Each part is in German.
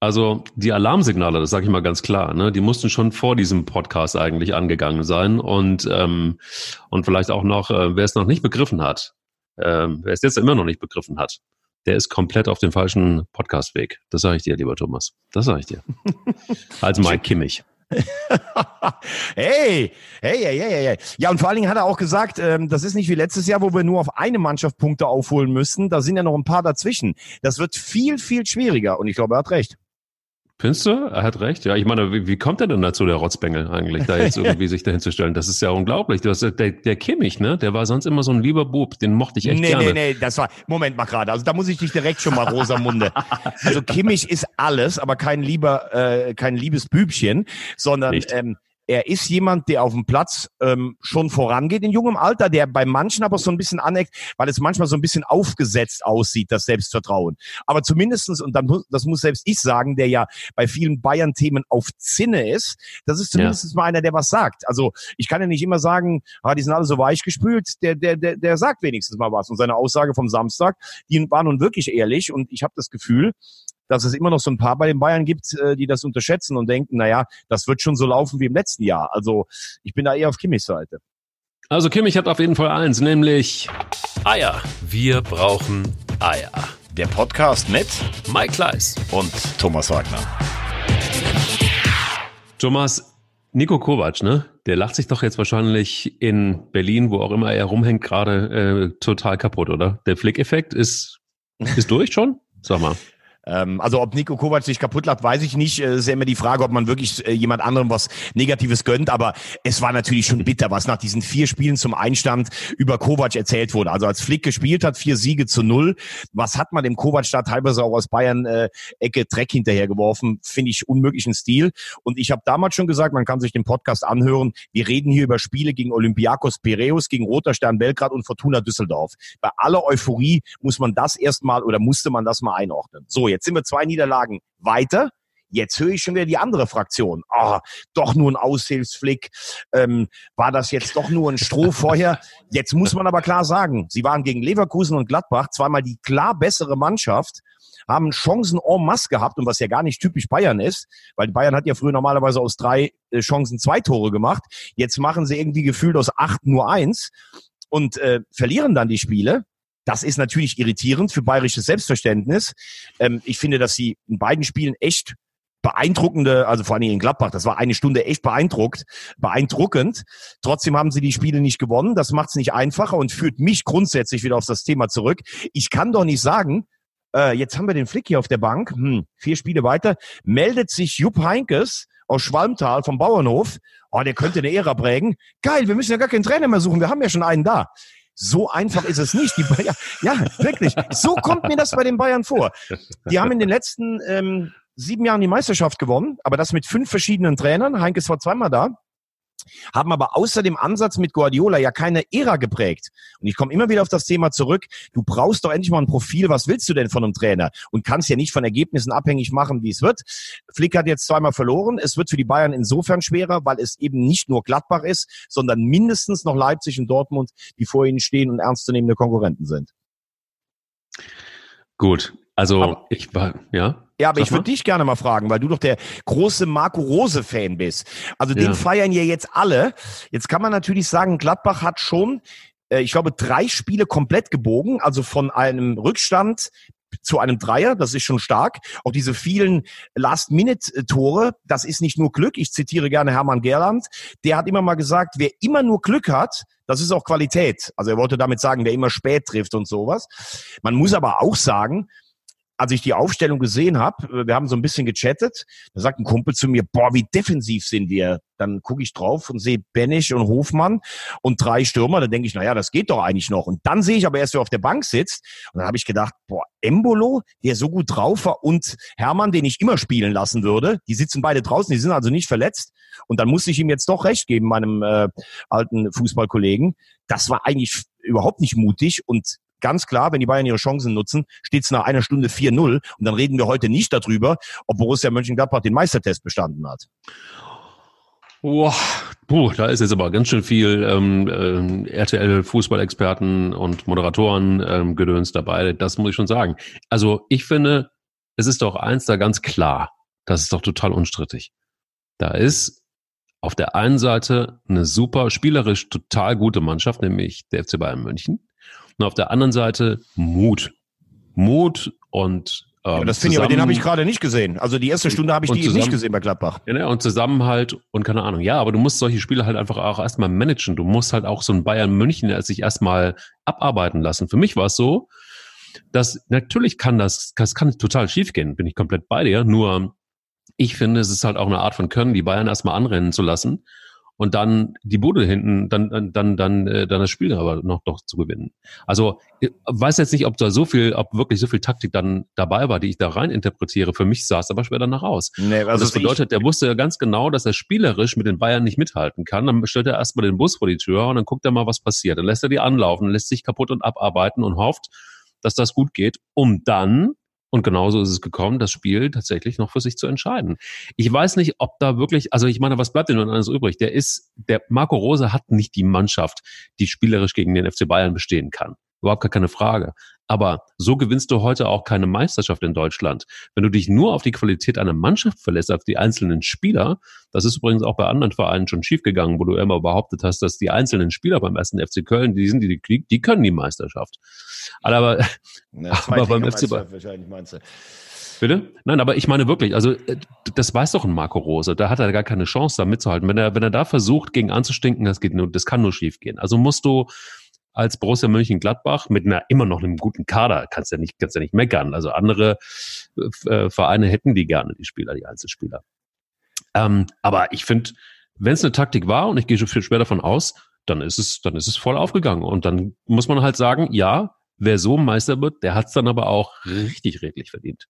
Also die Alarmsignale, das sage ich mal ganz klar, ne, die mussten schon vor diesem Podcast eigentlich angegangen sein und ähm, und vielleicht auch noch, äh, wer es noch nicht begriffen hat, äh, wer es jetzt immer noch nicht begriffen hat, der ist komplett auf dem falschen Podcastweg. Das sage ich dir, lieber Thomas. Das sage ich dir. Als Mike Kimmich. hey, hey, hey, hey, hey. Ja, und vor allen Dingen hat er auch gesagt, ähm, das ist nicht wie letztes Jahr, wo wir nur auf eine Mannschaft Punkte aufholen müssen. Da sind ja noch ein paar dazwischen. Das wird viel, viel schwieriger. Und ich glaube, er hat recht. Findest du? Er hat recht. Ja, ich meine, wie, wie kommt er denn dazu, der Rotzbengel eigentlich, da jetzt irgendwie sich dahin zu stellen? Das ist ja unglaublich. Du hast, der, der Kimmich, ne? Der war sonst immer so ein lieber Bub. Den mochte ich echt nee, gerne. Nee, nee, nee, das war, Moment mal gerade. Also da muss ich dich direkt schon mal Rosamunde. also Kimmich ist alles, aber kein lieber, äh, kein liebes Bübchen, sondern, Nicht. ähm, er ist jemand, der auf dem Platz ähm, schon vorangeht in jungem Alter, der bei manchen aber so ein bisschen aneckt, weil es manchmal so ein bisschen aufgesetzt aussieht, das Selbstvertrauen. Aber zumindestens und dann, das muss selbst ich sagen, der ja bei vielen Bayern-Themen auf Zinne ist, das ist zumindest ja. mal einer, der was sagt. Also ich kann ja nicht immer sagen, ah, die sind alle so weich gespült, der, der, der, der sagt wenigstens mal was. Und seine Aussage vom Samstag, die war nun wirklich ehrlich und ich habe das Gefühl, dass es immer noch so ein paar bei den Bayern gibt, äh, die das unterschätzen und denken, naja, das wird schon so laufen wie im letzten Jahr. Also ich bin da eher auf Kimmichs Seite. Also Kimmich hat auf jeden Fall eins, nämlich Eier. Wir brauchen Eier. Der Podcast mit Mike Kleiss und Thomas Wagner. Thomas, Nico Kovac, ne? Der lacht sich doch jetzt wahrscheinlich in Berlin, wo auch immer er rumhängt, gerade äh, total kaputt, oder? Der Flick-Effekt ist, ist durch schon? Sag mal. Ähm, also ob Nico Kovac sich kaputt lacht, weiß ich nicht. Es ist ja immer die Frage, ob man wirklich äh, jemand anderem was Negatives gönnt. Aber es war natürlich schon bitter, was nach diesen vier Spielen zum Einstand über Kovac erzählt wurde. Also als Flick gespielt hat, vier Siege zu null. Was hat man dem Kovac da teilweise auch aus Bayern äh, Ecke Dreck hinterhergeworfen? Finde ich unmöglichen Stil. Und ich habe damals schon gesagt, man kann sich den Podcast anhören. Wir reden hier über Spiele gegen Olympiakos Piräus, gegen Roter Stern Belgrad und Fortuna Düsseldorf. Bei aller Euphorie muss man das erstmal oder musste man das mal einordnen. So, jetzt Jetzt sind wir zwei Niederlagen weiter. Jetzt höre ich schon wieder die andere Fraktion. Ah, oh, doch nur ein Aushilfsflick. Ähm, war das jetzt doch nur ein Strohfeuer? Jetzt muss man aber klar sagen, sie waren gegen Leverkusen und Gladbach zweimal die klar bessere Mannschaft, haben Chancen en masse gehabt und was ja gar nicht typisch Bayern ist, weil Bayern hat ja früher normalerweise aus drei äh, Chancen zwei Tore gemacht. Jetzt machen sie irgendwie gefühlt aus acht nur eins und äh, verlieren dann die Spiele. Das ist natürlich irritierend für bayerisches Selbstverständnis. Ähm, ich finde, dass sie in beiden Spielen echt beeindruckende, also vor allem in Gladbach, das war eine Stunde echt beeindruckt, beeindruckend. Trotzdem haben sie die Spiele nicht gewonnen. Das macht es nicht einfacher und führt mich grundsätzlich wieder auf das Thema zurück. Ich kann doch nicht sagen, äh, jetzt haben wir den Flick hier auf der Bank, hm, vier Spiele weiter, meldet sich Jupp Heinkes aus Schwalmtal vom Bauernhof. Oh, der könnte eine Ära prägen. Geil, wir müssen ja gar keinen Trainer mehr suchen, wir haben ja schon einen da. So einfach ist es nicht. Die Bayern, ja, wirklich. So kommt mir das bei den Bayern vor. Die haben in den letzten ähm, sieben Jahren die Meisterschaft gewonnen, aber das mit fünf verschiedenen Trainern. Heinkes war zweimal da haben aber außer dem Ansatz mit Guardiola ja keine Ära geprägt. Und ich komme immer wieder auf das Thema zurück. Du brauchst doch endlich mal ein Profil. Was willst du denn von einem Trainer? Und kannst ja nicht von Ergebnissen abhängig machen, wie es wird. Flick hat jetzt zweimal verloren. Es wird für die Bayern insofern schwerer, weil es eben nicht nur Gladbach ist, sondern mindestens noch Leipzig und Dortmund, die vor ihnen stehen und ernstzunehmende Konkurrenten sind. Gut, also aber, ich war, ja. Ja, aber ich würde dich gerne mal fragen, weil du doch der große Marco Rose-Fan bist. Also den ja. feiern ja jetzt alle. Jetzt kann man natürlich sagen, Gladbach hat schon, äh, ich glaube, drei Spiele komplett gebogen, also von einem Rückstand zu einem Dreier, das ist schon stark. Auch diese vielen Last-Minute-Tore, das ist nicht nur Glück. Ich zitiere gerne Hermann Gerland. Der hat immer mal gesagt, wer immer nur Glück hat, das ist auch Qualität. Also er wollte damit sagen, wer immer spät trifft und sowas. Man muss aber auch sagen, als ich die Aufstellung gesehen habe, äh, wir haben so ein bisschen gechattet, da sagt ein Kumpel zu mir, boah, wie defensiv sind wir. Dann gucke ich drauf und sehe Benisch und Hofmann und drei Stürmer. Da denke ich, naja, das geht doch eigentlich noch. Und dann sehe ich aber erst, wer auf der Bank sitzt. Und dann habe ich gedacht, boah, Embolo, der so gut drauf war, und Hermann, den ich immer spielen lassen würde. Die sitzen beide draußen, die sind also nicht verletzt. Und dann musste ich ihm jetzt doch recht geben, meinem äh, alten Fußballkollegen. Das war eigentlich überhaupt nicht mutig und ganz klar, wenn die Bayern ihre Chancen nutzen, steht es nach einer Stunde 4-0. Und dann reden wir heute nicht darüber, ob Borussia Mönchengladbach den Meistertest bestanden hat. Boah, puh, da ist jetzt aber ganz schön viel ähm, äh, RTL-Fußballexperten und Moderatoren ähm, gedöns dabei. Das muss ich schon sagen. Also ich finde, es ist doch eins da ganz klar. Das ist doch total unstrittig. Da ist auf der einen Seite eine super spielerisch total gute Mannschaft, nämlich der FC Bayern München. Und auf der anderen Seite Mut. Mut und ähm, ja, das finde ich, aber den habe ich gerade nicht gesehen. Also die erste Stunde habe ich die zusammen, nicht gesehen bei Gladbach. Ja, ne, und Zusammenhalt und keine Ahnung. Ja, aber du musst solche Spiele halt einfach auch erstmal managen. Du musst halt auch so ein Bayern München sich erstmal abarbeiten lassen. Für mich war es so, dass natürlich kann das, das kann total schief gehen, bin ich komplett bei dir. Nur ich finde, es ist halt auch eine Art von Können, die Bayern erstmal anrennen zu lassen und dann die Bude hinten, dann, dann, dann, dann, äh, dann das Spiel aber noch doch zu gewinnen. Also ich weiß jetzt nicht, ob da so viel, ob wirklich so viel Taktik dann dabei war, die ich da rein interpretiere. Für mich sah es aber schwer danach aus. Nee, also das bedeutet, der wusste ja ganz genau, dass er spielerisch mit den Bayern nicht mithalten kann. Dann stellt er erstmal den Bus vor die Tür und dann guckt er mal, was passiert. Dann lässt er die anlaufen, lässt sich kaputt und abarbeiten und hofft, dass das gut geht, um dann und genauso ist es gekommen, das Spiel tatsächlich noch für sich zu entscheiden. Ich weiß nicht, ob da wirklich, also ich meine, was bleibt denn nun alles übrig? Der ist, der Marco Rose hat nicht die Mannschaft, die spielerisch gegen den FC Bayern bestehen kann. Überhaupt gar keine Frage. Aber so gewinnst du heute auch keine Meisterschaft in Deutschland. Wenn du dich nur auf die Qualität einer Mannschaft verlässt, auf die einzelnen Spieler, das ist übrigens auch bei anderen Vereinen schon schiefgegangen, wo du immer behauptet hast, dass die einzelnen Spieler beim ersten FC Köln, die sind, die, die, die können die Meisterschaft. Aber, ja, aber beim FC Bayern. Bitte? Nein, aber ich meine wirklich, also äh, das weiß doch ein Marco Rose, da hat er gar keine Chance, da mitzuhalten. Wenn er, wenn er da versucht, gegen anzustinken, das geht nur, das kann nur schief gehen. Also musst du als Borussia Mönchengladbach mit einer immer noch einem guten Kader. Kannst ja nicht, kannst ja nicht meckern. Also andere äh, Vereine hätten die gerne, die Spieler, die Einzelspieler. Ähm, aber ich finde, wenn es eine Taktik war, und ich gehe schon viel schwer davon aus, dann ist es, dann ist es voll aufgegangen. Und dann muss man halt sagen, ja, wer so Meister wird, der hat es dann aber auch richtig redlich verdient.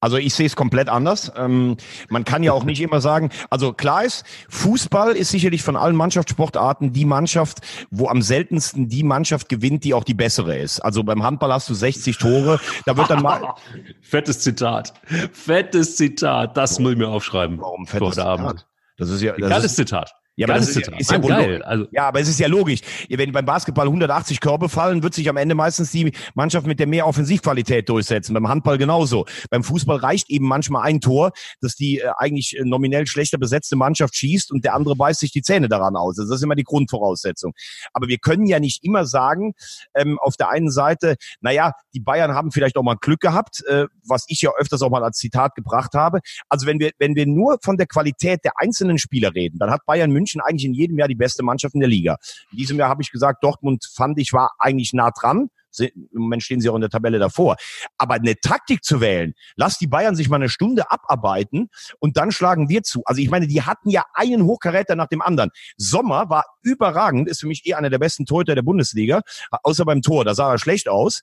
Also ich sehe es komplett anders. Ähm, man kann ja auch nicht immer sagen, also klar ist, Fußball ist sicherlich von allen Mannschaftssportarten die Mannschaft, wo am seltensten die Mannschaft gewinnt, die auch die bessere ist. Also beim Handball hast du 60 Tore, da wird dann mal... Fettes Zitat. Fettes Zitat, das muss ich mir aufschreiben. Warum fettes Zitat? Das ist ja... Das Geiles ist, Zitat. Ja, aber das ist, ist ja geil. Also, ja, aber es ist ja logisch. Wenn beim Basketball 180 Körbe fallen, wird sich am Ende meistens die Mannschaft mit der mehr Offensivqualität durchsetzen. Beim Handball genauso. Beim Fußball reicht eben manchmal ein Tor, dass die äh, eigentlich äh, nominell schlechter besetzte Mannschaft schießt und der andere beißt sich die Zähne daran aus. Also das ist immer die Grundvoraussetzung. Aber wir können ja nicht immer sagen, ähm, auf der einen Seite, naja, die Bayern haben vielleicht auch mal Glück gehabt, äh, was ich ja öfters auch mal als Zitat gebracht habe. Also wenn wir, wenn wir nur von der Qualität der einzelnen Spieler reden, dann hat Bayern München eigentlich in jedem Jahr die beste Mannschaft in der Liga. In diesem Jahr habe ich gesagt, Dortmund fand ich war eigentlich nah dran. Im Moment stehen sie auch in der Tabelle davor. Aber eine Taktik zu wählen, lass die Bayern sich mal eine Stunde abarbeiten und dann schlagen wir zu. Also ich meine, die hatten ja einen Hochkaräter nach dem anderen. Sommer war überragend, ist für mich eh einer der besten Torhüter der Bundesliga, außer beim Tor, da sah er schlecht aus.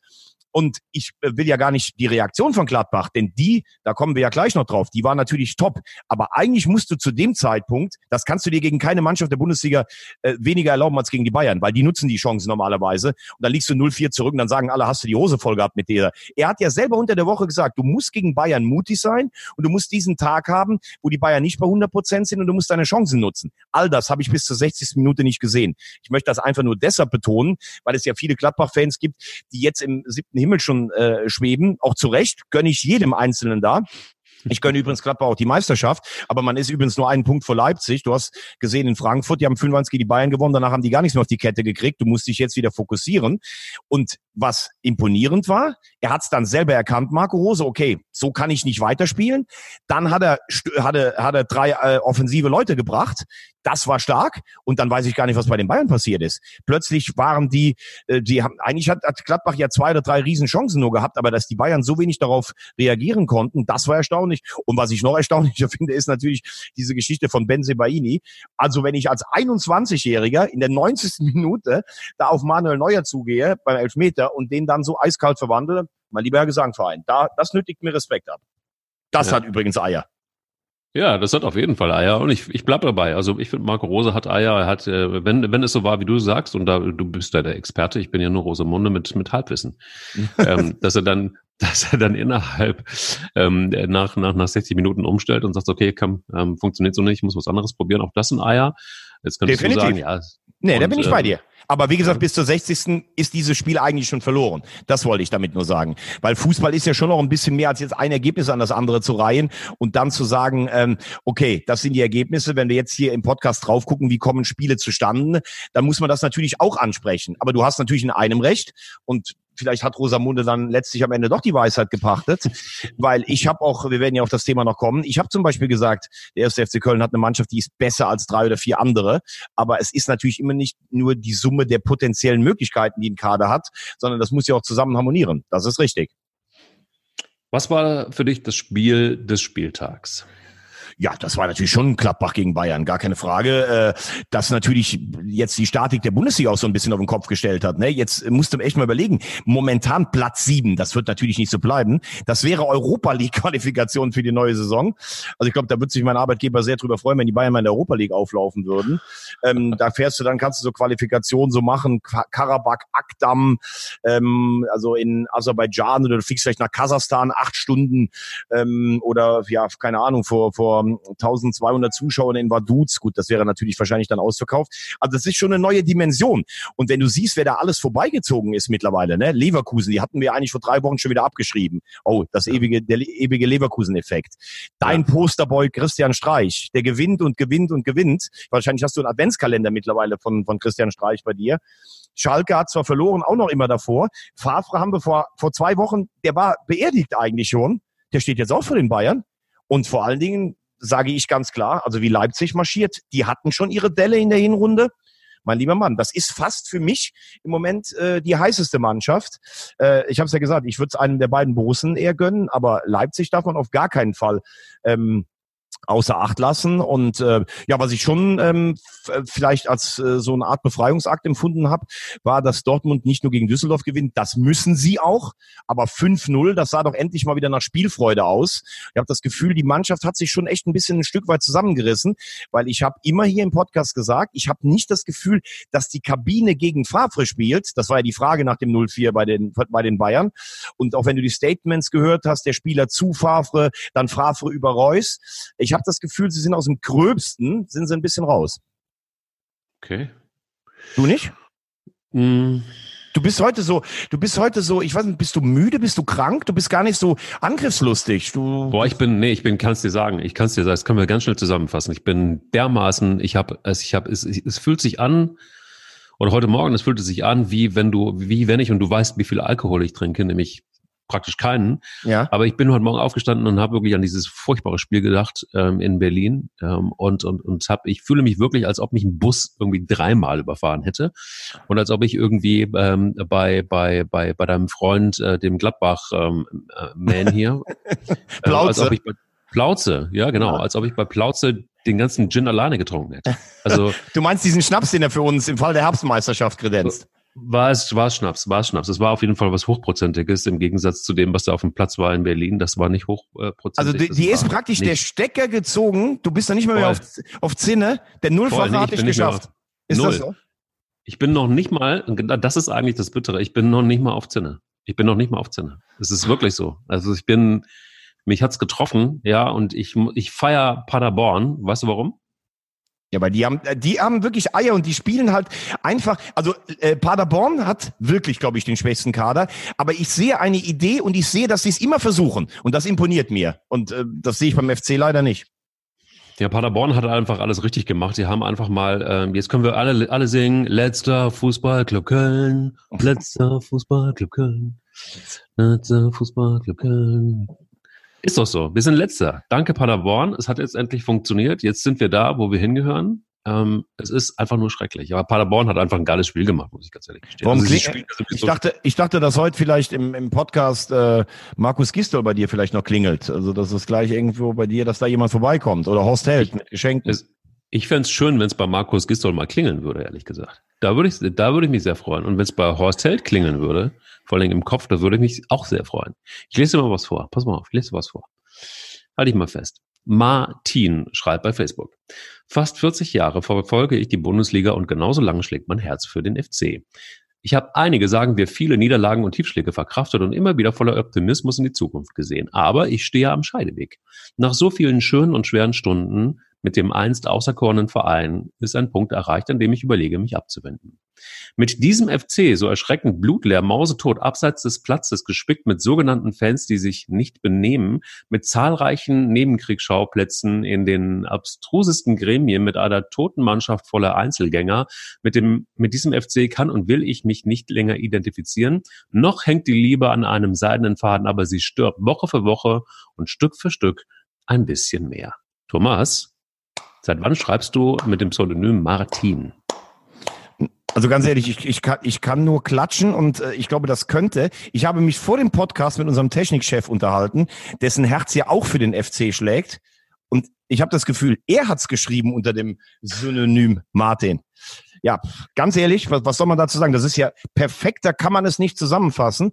Und ich äh, will ja gar nicht die Reaktion von Gladbach, denn die, da kommen wir ja gleich noch drauf, die war natürlich top. Aber eigentlich musst du zu dem Zeitpunkt, das kannst du dir gegen keine Mannschaft der Bundesliga äh, weniger erlauben als gegen die Bayern, weil die nutzen die Chancen normalerweise. Und dann liegst du 0-4 zurück und dann sagen alle, hast du die Hose voll gehabt mit der. Er hat ja selber unter der Woche gesagt, du musst gegen Bayern mutig sein und du musst diesen Tag haben, wo die Bayern nicht bei 100 Prozent sind und du musst deine Chancen nutzen. All das habe ich bis zur 60. Minute nicht gesehen. Ich möchte das einfach nur deshalb betonen, weil es ja viele Gladbach-Fans gibt, die jetzt im siebten Himmel schon äh, schweben. Auch zu Recht gönne ich jedem Einzelnen da. Ich gönne übrigens Gladbach auch die Meisterschaft, aber man ist übrigens nur einen Punkt vor Leipzig. Du hast gesehen in Frankfurt, die haben 5 gegen die Bayern gewonnen, danach haben die gar nichts mehr auf die Kette gekriegt. Du musst dich jetzt wieder fokussieren. Und was imponierend war, er hat es dann selber erkannt, Marco Rose, okay, so kann ich nicht weiterspielen. Dann hat er, hat er, hat er drei äh, offensive Leute gebracht, das war stark und dann weiß ich gar nicht, was bei den Bayern passiert ist. Plötzlich waren die, äh, die haben, eigentlich hat, hat Gladbach ja zwei oder drei Riesenchancen nur gehabt, aber dass die Bayern so wenig darauf reagieren konnten, das war erstaunlich. Und was ich noch erstaunlicher finde, ist natürlich diese Geschichte von Ben Sebaini. Also wenn ich als 21-Jähriger in der 90. Minute da auf Manuel Neuer zugehe beim Elfmeter und den dann so eiskalt verwandle, mein lieber Herr Gesangverein, da, das nötigt mir Respekt ab. Das ja. hat übrigens Eier. Ja, das hat auf jeden Fall Eier und ich, ich bleib dabei. Also ich finde, Marco Rose hat Eier. Er hat, äh, wenn, wenn es so war, wie du sagst, und da du bist ja der Experte, ich bin ja nur Rosamunde mit, mit Halbwissen, ähm, dass er dann, dass er dann innerhalb ähm, nach, nach, nach 60 Minuten umstellt und sagt, okay, komm, ähm, funktioniert so nicht, ich muss was anderes probieren. Auch das sind Eier. Jetzt könntest Definitiv. du sagen, ja. Nee, und, da bin ich bei äh, dir. Aber wie gesagt, bis zur 60. ist dieses Spiel eigentlich schon verloren. Das wollte ich damit nur sagen. Weil Fußball ist ja schon noch ein bisschen mehr als jetzt ein Ergebnis an das andere zu reihen und dann zu sagen, ähm, okay, das sind die Ergebnisse. Wenn wir jetzt hier im Podcast drauf gucken, wie kommen Spiele zustande, dann muss man das natürlich auch ansprechen. Aber du hast natürlich in einem Recht und vielleicht hat Rosamunde dann letztlich am Ende doch die Weisheit gepachtet, weil ich habe auch, wir werden ja auf das Thema noch kommen, ich habe zum Beispiel gesagt, der erste FC Köln hat eine Mannschaft, die ist besser als drei oder vier andere, aber es ist natürlich immer nicht nur die Summe der potenziellen Möglichkeiten, die ein Kader hat, sondern das muss ja auch zusammen harmonieren. Das ist richtig. Was war für dich das Spiel des Spieltags? Ja, das war natürlich schon Klappbach gegen Bayern, gar keine Frage. Äh, das natürlich jetzt die Statik der Bundesliga auch so ein bisschen auf den Kopf gestellt hat. Ne? Jetzt musst du echt mal überlegen, momentan Platz sieben, das wird natürlich nicht so bleiben. Das wäre Europa League-Qualifikation für die neue Saison. Also ich glaube, da wird sich mein Arbeitgeber sehr drüber freuen, wenn die Bayern mal in der Europa League auflaufen würden. Ähm, da fährst du, dann kannst du so Qualifikationen so machen, Karabakh, Akdam, ähm, also in Aserbaidschan oder du fliegst vielleicht nach Kasachstan acht Stunden ähm, oder ja, keine Ahnung, vor, vor 1200 Zuschauern in Vaduz. Gut, das wäre natürlich wahrscheinlich dann ausverkauft. Also das ist schon eine neue Dimension. Und wenn du siehst, wer da alles vorbeigezogen ist mittlerweile, ne? Leverkusen, die hatten wir eigentlich vor drei Wochen schon wieder abgeschrieben. Oh, das ewige, der ewige Leverkusen-Effekt. Dein ja. Posterboy Christian Streich, der gewinnt und gewinnt und gewinnt. Wahrscheinlich hast du einen Adventskalender mittlerweile von, von Christian Streich bei dir. Schalke hat zwar verloren, auch noch immer davor. Favre haben wir vor, vor zwei Wochen, der war beerdigt eigentlich schon. Der steht jetzt auch für den Bayern. Und vor allen Dingen, sage ich ganz klar, also wie Leipzig marschiert, die hatten schon ihre Delle in der Hinrunde. Mein lieber Mann, das ist fast für mich im Moment äh, die heißeste Mannschaft. Äh, ich habe es ja gesagt, ich würde es einem der beiden Borussen eher gönnen, aber Leipzig darf man auf gar keinen Fall ähm, außer Acht lassen. Und äh, ja, was ich schon ähm, äh, vielleicht als äh, so eine Art Befreiungsakt empfunden habe, war, dass Dortmund nicht nur gegen Düsseldorf gewinnt, das müssen sie auch, aber 5-0, das sah doch endlich mal wieder nach Spielfreude aus. Ich habe das Gefühl, die Mannschaft hat sich schon echt ein bisschen ein Stück weit zusammengerissen, weil ich habe immer hier im Podcast gesagt, ich habe nicht das Gefühl, dass die Kabine gegen Favre spielt. Das war ja die Frage nach dem 0-4 bei den, bei den Bayern. Und auch wenn du die Statements gehört hast, der Spieler zu Favre, dann Favre über Reus. Ich habe das Gefühl, sie sind aus dem Gröbsten, sind sie ein bisschen raus. Okay. Du nicht? Mm. Du bist heute so, du bist heute so, ich weiß nicht, bist du müde, bist du krank, du bist gar nicht so angriffslustig. Du Boah, ich bin, nee, ich bin, kannst dir sagen, ich kann's dir sagen, das können wir ganz schnell zusammenfassen. Ich bin dermaßen, ich habe, also ich habe, es, es fühlt sich an, oder heute Morgen, es fühlte sich an, wie wenn du, wie wenn ich, und du weißt, wie viel Alkohol ich trinke, nämlich praktisch keinen. Ja. Aber ich bin heute Morgen aufgestanden und habe wirklich an dieses furchtbare Spiel gedacht ähm, in Berlin ähm, und und und habe ich fühle mich wirklich, als ob mich ein Bus irgendwie dreimal überfahren hätte und als ob ich irgendwie ähm, bei bei bei bei deinem Freund äh, dem Gladbach ähm, äh, Man hier äh, als ob ich bei Plauze, ja genau, ja. als ob ich bei Plauze den ganzen Gin alleine getrunken hätte. Also du meinst diesen Schnaps, den er für uns im Fall der Herbstmeisterschaft kredenzt? War es, war es Schnaps, war es Schnaps. Es war auf jeden Fall was Hochprozentiges im Gegensatz zu dem, was da auf dem Platz war in Berlin. Das war nicht hochprozentig. Also die, die ist praktisch nicht. der Stecker gezogen. Du bist da nicht mehr, mehr auf, auf Zinne. Der Nullfacher hat dich geschafft. Ist Null. das so? Ich bin noch nicht mal, das ist eigentlich das Bittere, ich bin noch nicht mal auf Zinne. Ich bin noch nicht mal auf Zinne. Es ist wirklich so. Also ich bin, mich hat's getroffen, ja, und ich, ich feier Paderborn. Weißt du warum? Ja, weil die haben, äh, die haben wirklich Eier und die spielen halt einfach. Also äh, Paderborn hat wirklich, glaube ich, den schwächsten Kader. Aber ich sehe eine Idee und ich sehe, dass sie es immer versuchen und das imponiert mir. Und äh, das sehe ich beim FC leider nicht. Ja, Paderborn hat einfach alles richtig gemacht. Die haben einfach mal, ähm, jetzt können wir alle, alle singen, letzter Fußballclub Köln, letzter Fußballclub Köln, letzter Fußballclub Köln. Ist doch so. Wir sind letzter. Danke Paderborn. Es hat jetzt endlich funktioniert. Jetzt sind wir da, wo wir hingehören. Ähm, es ist einfach nur schrecklich. Aber Paderborn hat einfach ein geiles Spiel gemacht, muss ich ganz ehrlich gestehen. Warum also ich, ich, dachte, ich dachte, dass heute vielleicht im, im Podcast äh, Markus Gistol bei dir vielleicht noch klingelt. Also dass es gleich irgendwo bei dir, dass da jemand vorbeikommt. Oder Horst Held mit Geschenken. Es, ich fände es schön, wenn es bei Markus Gistol mal klingeln würde, ehrlich gesagt. Da würde ich, da würde ich mich sehr freuen. Und wenn es bei Horst Held klingeln würde, vor allem im Kopf, da würde ich mich auch sehr freuen. Ich lese dir mal was vor. Pass mal auf, ich lese was vor. Halte ich mal fest. Martin schreibt bei Facebook. Fast 40 Jahre verfolge ich die Bundesliga und genauso lange schlägt mein Herz für den FC. Ich habe einige, sagen wir, viele Niederlagen und Tiefschläge verkraftet und immer wieder voller Optimismus in die Zukunft gesehen. Aber ich stehe am Scheideweg. Nach so vielen schönen und schweren Stunden mit dem einst außerkorenen Verein ist ein Punkt erreicht, an dem ich überlege, mich abzuwenden. Mit diesem FC, so erschreckend blutleer, mausetot, abseits des Platzes, gespickt mit sogenannten Fans, die sich nicht benehmen, mit zahlreichen Nebenkriegsschauplätzen in den abstrusesten Gremien, mit einer toten Mannschaft voller Einzelgänger, mit dem, mit diesem FC kann und will ich mich nicht länger identifizieren. Noch hängt die Liebe an einem seidenen Faden, aber sie stirbt Woche für Woche und Stück für Stück ein bisschen mehr. Thomas, seit wann schreibst du mit dem Pseudonym Martin? Also ganz ehrlich, ich, ich, kann, ich kann nur klatschen und äh, ich glaube, das könnte. Ich habe mich vor dem Podcast mit unserem Technikchef unterhalten, dessen Herz ja auch für den FC schlägt. Und ich habe das Gefühl, er hat's geschrieben unter dem Synonym Martin. Ja, ganz ehrlich, was, was soll man dazu sagen? Das ist ja perfekter, kann man es nicht zusammenfassen.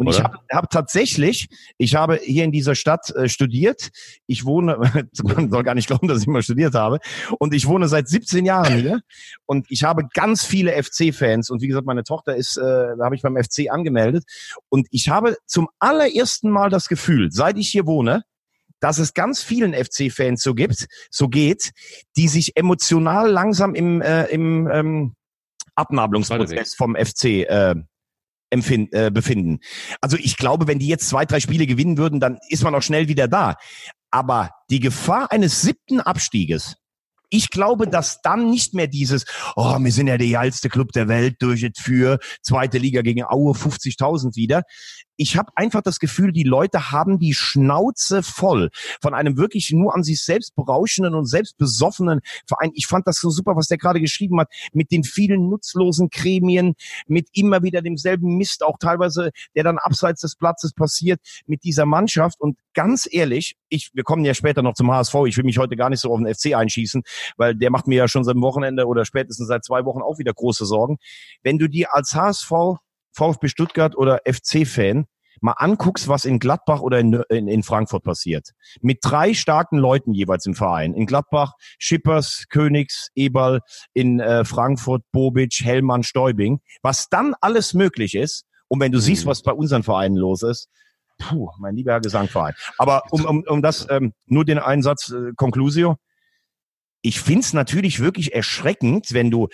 Und Oder? ich habe hab tatsächlich, ich habe hier in dieser Stadt äh, studiert. Ich wohne, man soll gar nicht glauben, dass ich mal studiert habe. Und ich wohne seit 17 Jahren hier. Und ich habe ganz viele FC-Fans. Und wie gesagt, meine Tochter ist, äh, da habe ich beim FC angemeldet. Und ich habe zum allerersten Mal das Gefühl, seit ich hier wohne, dass es ganz vielen FC-Fans so gibt, so geht, die sich emotional langsam im, äh, im ähm, Abnabelungsprozess vom FC äh, empfinden, äh, befinden. Also ich glaube, wenn die jetzt zwei, drei Spiele gewinnen würden, dann ist man auch schnell wieder da. Aber die Gefahr eines siebten Abstieges, ich glaube, dass dann nicht mehr dieses, oh, wir sind ja der geilste Club der Welt durch für zweite Liga gegen Aue 50.000 wieder ich habe einfach das Gefühl, die Leute haben die Schnauze voll von einem wirklich nur an sich selbst berauschenden und selbst besoffenen Verein. Ich fand das so super, was der gerade geschrieben hat, mit den vielen nutzlosen Gremien, mit immer wieder demselben Mist, auch teilweise, der dann abseits des Platzes passiert, mit dieser Mannschaft. Und ganz ehrlich, ich, wir kommen ja später noch zum HSV. Ich will mich heute gar nicht so auf den FC einschießen, weil der macht mir ja schon seit Wochenende oder spätestens seit zwei Wochen auch wieder große Sorgen. Wenn du dir als HSV VfB Stuttgart oder FC-Fan mal anguckst, was in Gladbach oder in, in, in, Frankfurt passiert. Mit drei starken Leuten jeweils im Verein. In Gladbach Schippers, Königs, Eberl, in äh, Frankfurt Bobic, Hellmann, Stäubing. Was dann alles möglich ist, und wenn du mhm. siehst, was bei unseren Vereinen los ist, puh, mein lieber Herr Gesangverein. Aber um, um, um das, ähm, nur den Einsatz, äh, Conclusio, ich find's natürlich wirklich erschreckend, wenn du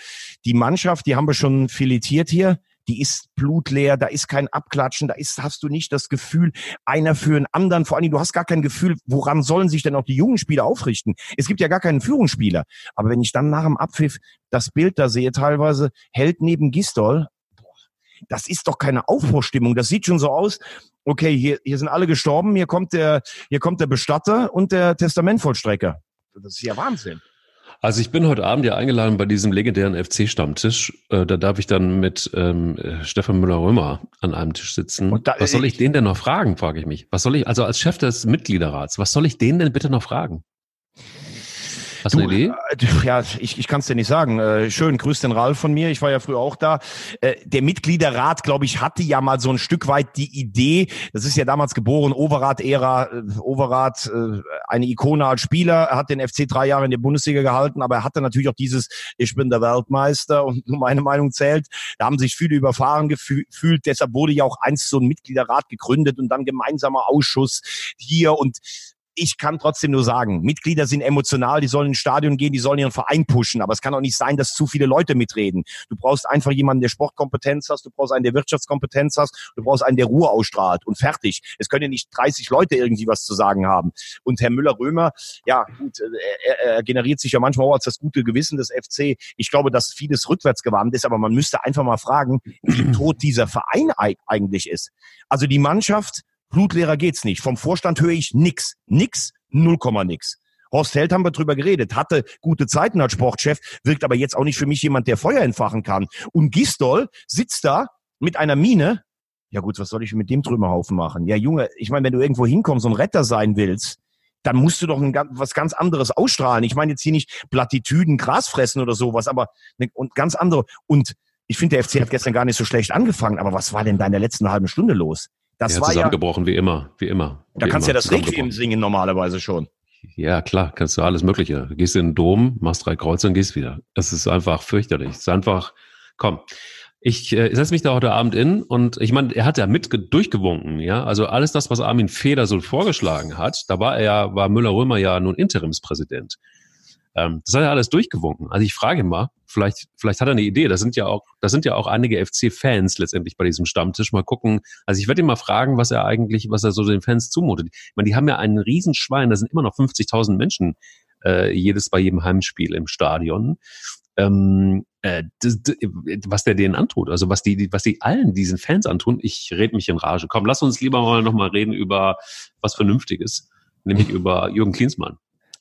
die Mannschaft, die haben wir schon filetiert hier, die ist blutleer, da ist kein Abklatschen, da ist, hast du nicht das Gefühl, einer für einen anderen, vor allem du hast gar kein Gefühl, woran sollen sich denn auch die jungen Spieler aufrichten? Es gibt ja gar keinen Führungsspieler. Aber wenn ich dann nach dem Abpfiff das Bild da sehe, teilweise hält neben Gistol, das ist doch keine Aufbruchstimmung. Das sieht schon so aus. Okay, hier, hier sind alle gestorben. Hier kommt der, hier kommt der Bestatter und der Testamentvollstrecker. Das ist ja Wahnsinn. Also ich bin heute Abend ja eingeladen bei diesem legendären FC-Stammtisch. Äh, da darf ich dann mit ähm, Stefan Müller-Römer an einem Tisch sitzen. Da, was soll ich, ich den denn noch fragen, frage ich mich. Was soll ich, also als Chef des Mitgliederrats, was soll ich den denn bitte noch fragen? Hast du, eine Idee? Äh, ja, ich, ich kann es dir nicht sagen. Äh, schön, grüß den Ralf von mir. Ich war ja früher auch da. Äh, der Mitgliederrat, glaube ich, hatte ja mal so ein Stück weit die Idee, das ist ja damals geboren, Overath-Ära, Overath, eine Ikone als Spieler, er hat den FC drei Jahre in der Bundesliga gehalten, aber er hatte natürlich auch dieses, ich bin der Weltmeister und nur meine Meinung zählt. Da haben sich viele überfahren gefühlt. Deshalb wurde ja auch einst so ein Mitgliederrat gegründet und dann gemeinsamer Ausschuss hier und ich kann trotzdem nur sagen, Mitglieder sind emotional, die sollen ins Stadion gehen, die sollen ihren Verein pushen, aber es kann auch nicht sein, dass zu viele Leute mitreden. Du brauchst einfach jemanden, der Sportkompetenz hast, du brauchst einen, der Wirtschaftskompetenz hast, du brauchst einen, der Ruhe ausstrahlt und fertig. Es können ja nicht 30 Leute irgendwie was zu sagen haben. Und Herr Müller-Römer, ja gut, er, er generiert sich ja manchmal auch als das gute Gewissen des FC. Ich glaube, dass vieles rückwärts gewandt ist, aber man müsste einfach mal fragen, wie tot dieser Verein eigentlich ist. Also die Mannschaft Blutleerer geht's nicht. Vom Vorstand höre ich nix. Nix, null Komma nix. Horst Held haben wir drüber geredet, hatte gute Zeiten als Sportchef, wirkt aber jetzt auch nicht für mich jemand, der Feuer entfachen kann. Und Gistol sitzt da mit einer Mine. Ja gut, was soll ich mit dem Trümmerhaufen machen? Ja Junge, ich meine, wenn du irgendwo hinkommst und Retter sein willst, dann musst du doch ein, was ganz anderes ausstrahlen. Ich meine jetzt hier nicht Plattitüden, Gras fressen oder sowas, aber ne, und ganz andere. Und ich finde, der FC hat gestern gar nicht so schlecht angefangen, aber was war denn da in der letzten halben Stunde los? Das ja, war zusammengebrochen, ja, wie immer, wie immer. Da wie kannst du ja das Requiem singen normalerweise schon. Ja, klar, kannst du alles Mögliche. Du gehst in den Dom, machst drei Kreuze und gehst wieder. Es ist einfach fürchterlich. Es ist einfach, komm. Ich äh, setze mich da heute Abend in und ich meine, er hat ja mit durchgewunken, ja. Also alles das, was Armin Feder so vorgeschlagen hat, da war er ja, war Müller-Römer ja nun Interimspräsident. Ähm, das hat er alles durchgewunken. Also ich frage ihn mal, vielleicht, vielleicht hat er eine Idee. Das sind ja auch, das sind ja auch einige FC-Fans letztendlich bei diesem Stammtisch. Mal gucken. Also ich werde ihn mal fragen, was er eigentlich, was er so den Fans zumutet. Ich meine, die haben ja einen Riesenschwein. Da sind immer noch 50.000 Menschen äh, jedes bei jedem Heimspiel im Stadion. Ähm, äh, was der denen antut, also was die, was die allen diesen Fans antun, ich rede mich in Rage. Komm, lass uns lieber mal nochmal reden über was Vernünftiges, nämlich über Jürgen Klinsmann.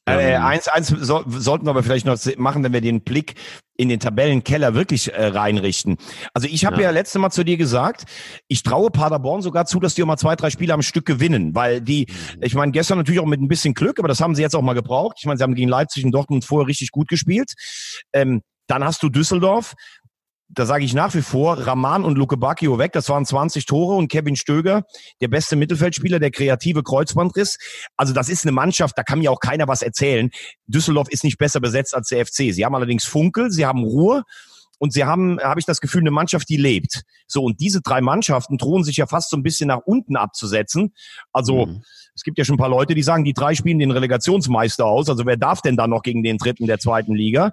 Äh, ähm, eins, eins so, sollten wir aber vielleicht noch machen, wenn wir den Blick in den Tabellenkeller wirklich äh, reinrichten. Also ich habe ja. ja letzte Mal zu dir gesagt, ich traue Paderborn sogar zu, dass die auch mal zwei, drei Spiele am Stück gewinnen, weil die, mhm. ich meine, gestern natürlich auch mit ein bisschen Glück, aber das haben sie jetzt auch mal gebraucht. Ich meine, sie haben gegen Leipzig und Dortmund vorher richtig gut gespielt. Ähm, dann hast du Düsseldorf, da sage ich nach wie vor, Raman und Luke Bacchio weg, das waren 20 Tore und Kevin Stöger, der beste Mittelfeldspieler, der kreative Kreuzbandriss. Also das ist eine Mannschaft, da kann mir auch keiner was erzählen. Düsseldorf ist nicht besser besetzt als der FC. Sie haben allerdings Funkel, sie haben Ruhe und sie haben, habe ich das Gefühl, eine Mannschaft, die lebt. So, und diese drei Mannschaften drohen sich ja fast so ein bisschen nach unten abzusetzen. Also, mhm. es gibt ja schon ein paar Leute, die sagen, die drei spielen den Relegationsmeister aus. Also, wer darf denn dann noch gegen den dritten der zweiten Liga?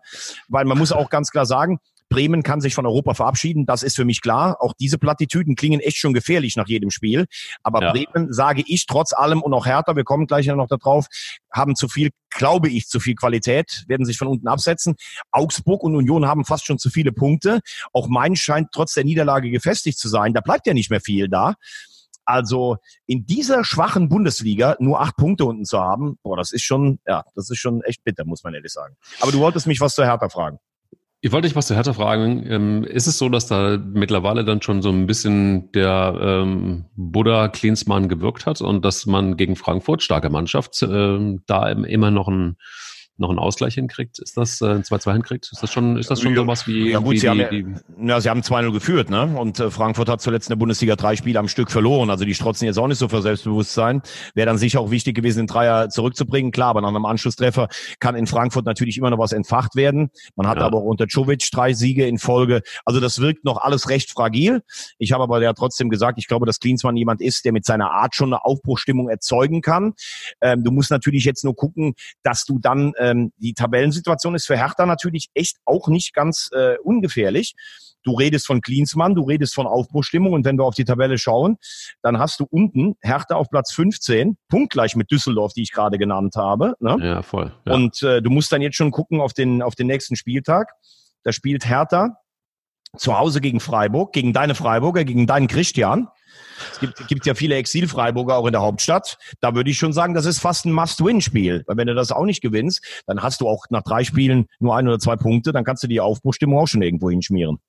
Weil man muss auch ganz klar sagen, Bremen kann sich von Europa verabschieden, das ist für mich klar. Auch diese Plattitüden klingen echt schon gefährlich nach jedem Spiel. Aber ja. Bremen, sage ich, trotz allem und auch härter, wir kommen gleich noch darauf, haben zu viel, glaube ich, zu viel Qualität, werden sich von unten absetzen. Augsburg und Union haben fast schon zu viele Punkte. Auch Main scheint trotz der Niederlage gefestigt zu sein. Da bleibt ja nicht mehr viel da. Also in dieser schwachen Bundesliga nur acht Punkte unten zu haben, boah, das ist schon, ja, das ist schon echt bitter, muss man ehrlich sagen. Aber du wolltest mich was zu Hertha fragen. Ich wollte dich was zu Hertha fragen. Ähm, ist es so, dass da mittlerweile dann schon so ein bisschen der ähm, Buddha Klinsmann gewirkt hat und dass man gegen Frankfurt, starke Mannschaft, ähm, da immer noch ein noch einen Ausgleich hinkriegt, ist das äh, 2-2 hinkriegt? Ist das schon, ist das schon ja, sowas wie, ja, gut, wie sie, die, haben ja, ja, sie haben 2-0 geführt, ne? Und äh, Frankfurt hat zuletzt in der Bundesliga drei Spiele am Stück verloren. Also die strotzen jetzt auch nicht so für Selbstbewusstsein. Wäre dann sicher auch wichtig gewesen, den Dreier zurückzubringen. Klar, aber nach einem Anschlusstreffer kann in Frankfurt natürlich immer noch was entfacht werden. Man hat ja. aber auch unter Czovic drei Siege in Folge. Also das wirkt noch alles recht fragil. Ich habe aber ja trotzdem gesagt, ich glaube, dass Klinsmann jemand ist, der mit seiner Art schon eine Aufbruchstimmung erzeugen kann. Ähm, du musst natürlich jetzt nur gucken, dass du dann ähm, die Tabelle Tabellensituation ist für Hertha natürlich echt auch nicht ganz äh, ungefährlich. Du redest von Klinsmann, du redest von Aufbruchstimmung und wenn wir auf die Tabelle schauen, dann hast du unten Hertha auf Platz 15, punktgleich mit Düsseldorf, die ich gerade genannt habe. Ne? Ja, voll. Ja. Und äh, du musst dann jetzt schon gucken auf den, auf den nächsten Spieltag. Da spielt Hertha zu Hause gegen Freiburg, gegen deine Freiburger, gegen deinen Christian. Es gibt, gibt ja viele Exil-Freiburger auch in der Hauptstadt. Da würde ich schon sagen, das ist fast ein Must-Win-Spiel. Weil wenn du das auch nicht gewinnst, dann hast du auch nach drei Spielen nur ein oder zwei Punkte, dann kannst du die Aufbruchstimmung auch schon irgendwo hinschmieren.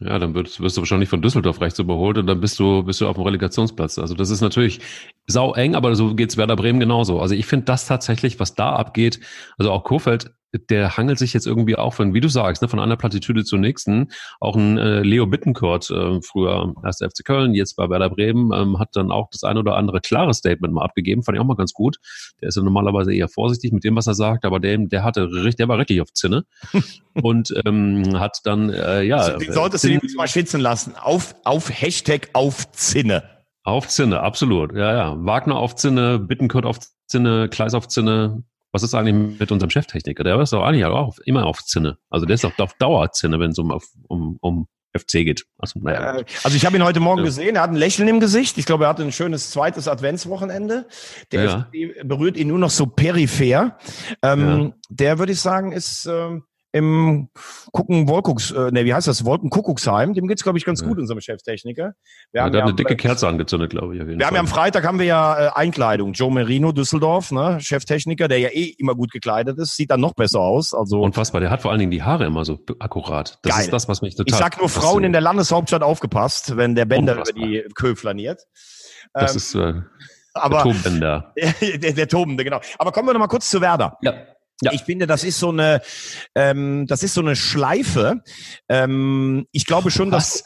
Ja, dann wirst, wirst du wahrscheinlich von Düsseldorf rechts überholt und dann bist du, bist du auf dem Relegationsplatz. Also das ist natürlich sau eng, aber so geht's Werder Bremen genauso. Also ich finde das tatsächlich, was da abgeht, also auch Kofeld der hangelt sich jetzt irgendwie auch von, wie du sagst, ne, von einer Plattitüde zur nächsten. Auch ein äh, Leo Bittencourt, äh, früher erst FC Köln, jetzt bei Werder Bremen, ähm, hat dann auch das ein oder andere klare Statement mal abgegeben. Fand ich auch mal ganz gut. Der ist ja normalerweise eher vorsichtig mit dem, was er sagt, aber der, der hatte, der war richtig auf Zinne und ähm, hat dann, äh, ja. Den solltest du ihn mal schwitzen lassen. Auf, auf Hashtag auf Zinne. Auf Zinne, absolut. Ja, ja. Wagner auf Zinne, Bittenkurt auf Zinne, Kleis auf Zinne, was ist eigentlich mit unserem Cheftechniker? Der ist doch eigentlich auch immer auf Zinne. Also der ist doch auf Dauerzinne, wenn es um, um, um FC geht. Also, naja. Äh, also ich habe ihn heute Morgen ja. gesehen, er hat ein Lächeln im Gesicht. Ich glaube, er hatte ein schönes zweites Adventswochenende. Der ja. berührt ihn nur noch so peripher. Ähm, ja. Der würde ich sagen, ist ähm, im Gucken Wolkucks, äh, ne, wie heißt das? Wolkenkuckucksheim. Dem geht's glaube ich ganz ja. gut, unserem Cheftechniker. Wir ja, haben der ja hat eine dicke Kerze angezündet, glaube ich. wir Fall. haben ja am Freitag haben wir ja äh, Einkleidung. Joe Merino, Düsseldorf, ne, Cheftechniker, der ja eh immer gut gekleidet ist, sieht dann noch besser aus. Also unfassbar. Der hat vor allen Dingen die Haare immer so akkurat. Das Geil. ist das, was mich total. Ich sag nur Frauen in der Landeshauptstadt aufgepasst, wenn der Bänder unfassbar. über die Köh flaniert. Das ähm, ist äh, aber, der Tobender. der, der Tobende, genau. Aber kommen wir noch mal kurz zu Werder. Ja. Ja. Ich finde, das ist so eine, ähm, das ist so eine Schleife. Ähm, ich glaube schon, dass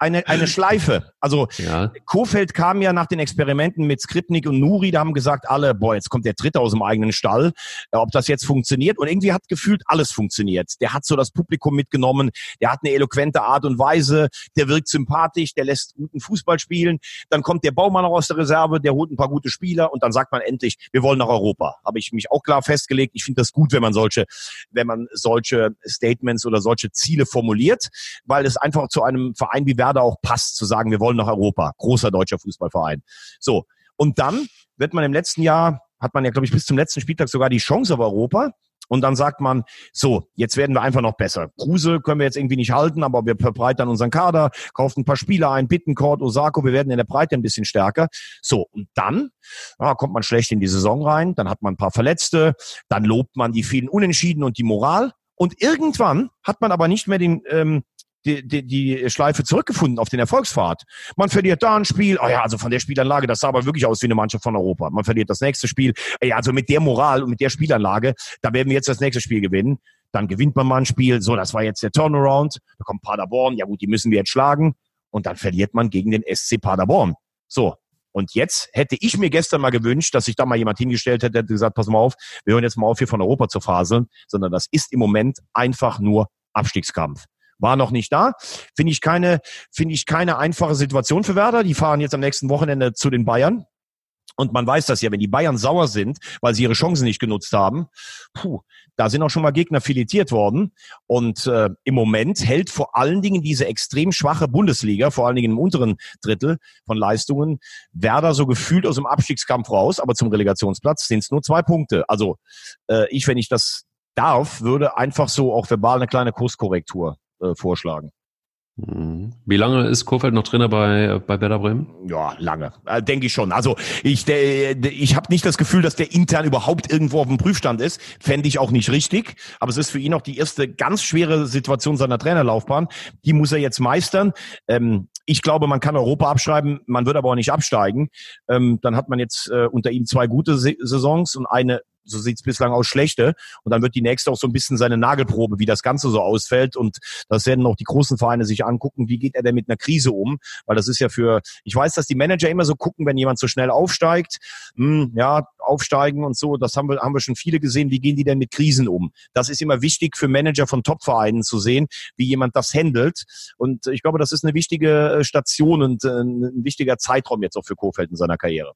eine, eine Schleife. Also ja. Kofeld kam ja nach den Experimenten mit Skripnik und Nuri, da haben gesagt alle, boah, jetzt kommt der Dritte aus dem eigenen Stall, äh, ob das jetzt funktioniert. Und irgendwie hat gefühlt alles funktioniert. Der hat so das Publikum mitgenommen, der hat eine eloquente Art und Weise, der wirkt sympathisch, der lässt guten Fußball spielen. Dann kommt der Baumann auch aus der Reserve, der holt ein paar gute Spieler und dann sagt man endlich, wir wollen nach Europa. Habe ich mich auch klar festgelegt. Ich finde das gut, wenn man solche, wenn man solche Statements oder solche Ziele formuliert, weil es einfach zu einem Verein wie Werder auch passt, zu sagen, wir wollen nach Europa. Großer deutscher Fußballverein. So. Und dann wird man im letzten Jahr, hat man ja, glaube ich, bis zum letzten Spieltag sogar die Chance auf Europa. Und dann sagt man, so, jetzt werden wir einfach noch besser. Kruse können wir jetzt irgendwie nicht halten, aber wir verbreitern unseren Kader, kaufen ein paar Spieler ein, Bittencourt, Osako, wir werden in der Breite ein bisschen stärker. So, und dann ja, kommt man schlecht in die Saison rein, dann hat man ein paar Verletzte, dann lobt man die vielen Unentschieden und die Moral. Und irgendwann hat man aber nicht mehr den, ähm, die, die, die Schleife zurückgefunden auf den Erfolgspfad. Man verliert da ein Spiel, oh ja, also von der Spielanlage, das sah aber wirklich aus wie eine Mannschaft von Europa. Man verliert das nächste Spiel, ja, also mit der Moral und mit der Spielanlage, da werden wir jetzt das nächste Spiel gewinnen. Dann gewinnt man mal ein Spiel, so, das war jetzt der Turnaround, da kommt Paderborn, ja gut, die müssen wir jetzt schlagen. Und dann verliert man gegen den SC Paderborn. So, und jetzt hätte ich mir gestern mal gewünscht, dass sich da mal jemand hingestellt hätte, der gesagt, pass mal auf, wir hören jetzt mal auf, hier von Europa zu faseln, sondern das ist im Moment einfach nur Abstiegskampf war noch nicht da. Finde ich keine, finde ich keine einfache Situation für Werder. Die fahren jetzt am nächsten Wochenende zu den Bayern. Und man weiß das ja, wenn die Bayern sauer sind, weil sie ihre Chancen nicht genutzt haben, puh, da sind auch schon mal Gegner filetiert worden. Und äh, im Moment hält vor allen Dingen diese extrem schwache Bundesliga, vor allen Dingen im unteren Drittel von Leistungen, Werder so gefühlt aus dem Abstiegskampf raus, aber zum Relegationsplatz sind es nur zwei Punkte. Also äh, ich, wenn ich das darf, würde einfach so auch verbal eine kleine Kurskorrektur äh, vorschlagen. Mhm. Wie lange ist Kofeld noch Trainer bei, bei Werder Bremen? Ja, lange. Äh, Denke ich schon. Also ich, der, ich habe nicht das Gefühl, dass der intern überhaupt irgendwo auf dem Prüfstand ist. Fände ich auch nicht richtig. Aber es ist für ihn auch die erste ganz schwere Situation seiner Trainerlaufbahn. Die muss er jetzt meistern. Ähm, ich glaube, man kann Europa abschreiben, man wird aber auch nicht absteigen. Ähm, dann hat man jetzt äh, unter ihm zwei gute Saisons und eine so sieht's bislang aus, schlechte. Und dann wird die nächste auch so ein bisschen seine Nagelprobe, wie das Ganze so ausfällt. Und das werden auch die großen Vereine sich angucken, wie geht er denn mit einer Krise um? Weil das ist ja für, ich weiß, dass die Manager immer so gucken, wenn jemand so schnell aufsteigt, hm, ja, aufsteigen und so, das haben wir, haben wir schon viele gesehen, wie gehen die denn mit Krisen um? Das ist immer wichtig für Manager von Top-Vereinen zu sehen, wie jemand das handelt. Und ich glaube, das ist eine wichtige äh, Station und äh, ein wichtiger Zeitraum jetzt auch für Kofeld in seiner Karriere.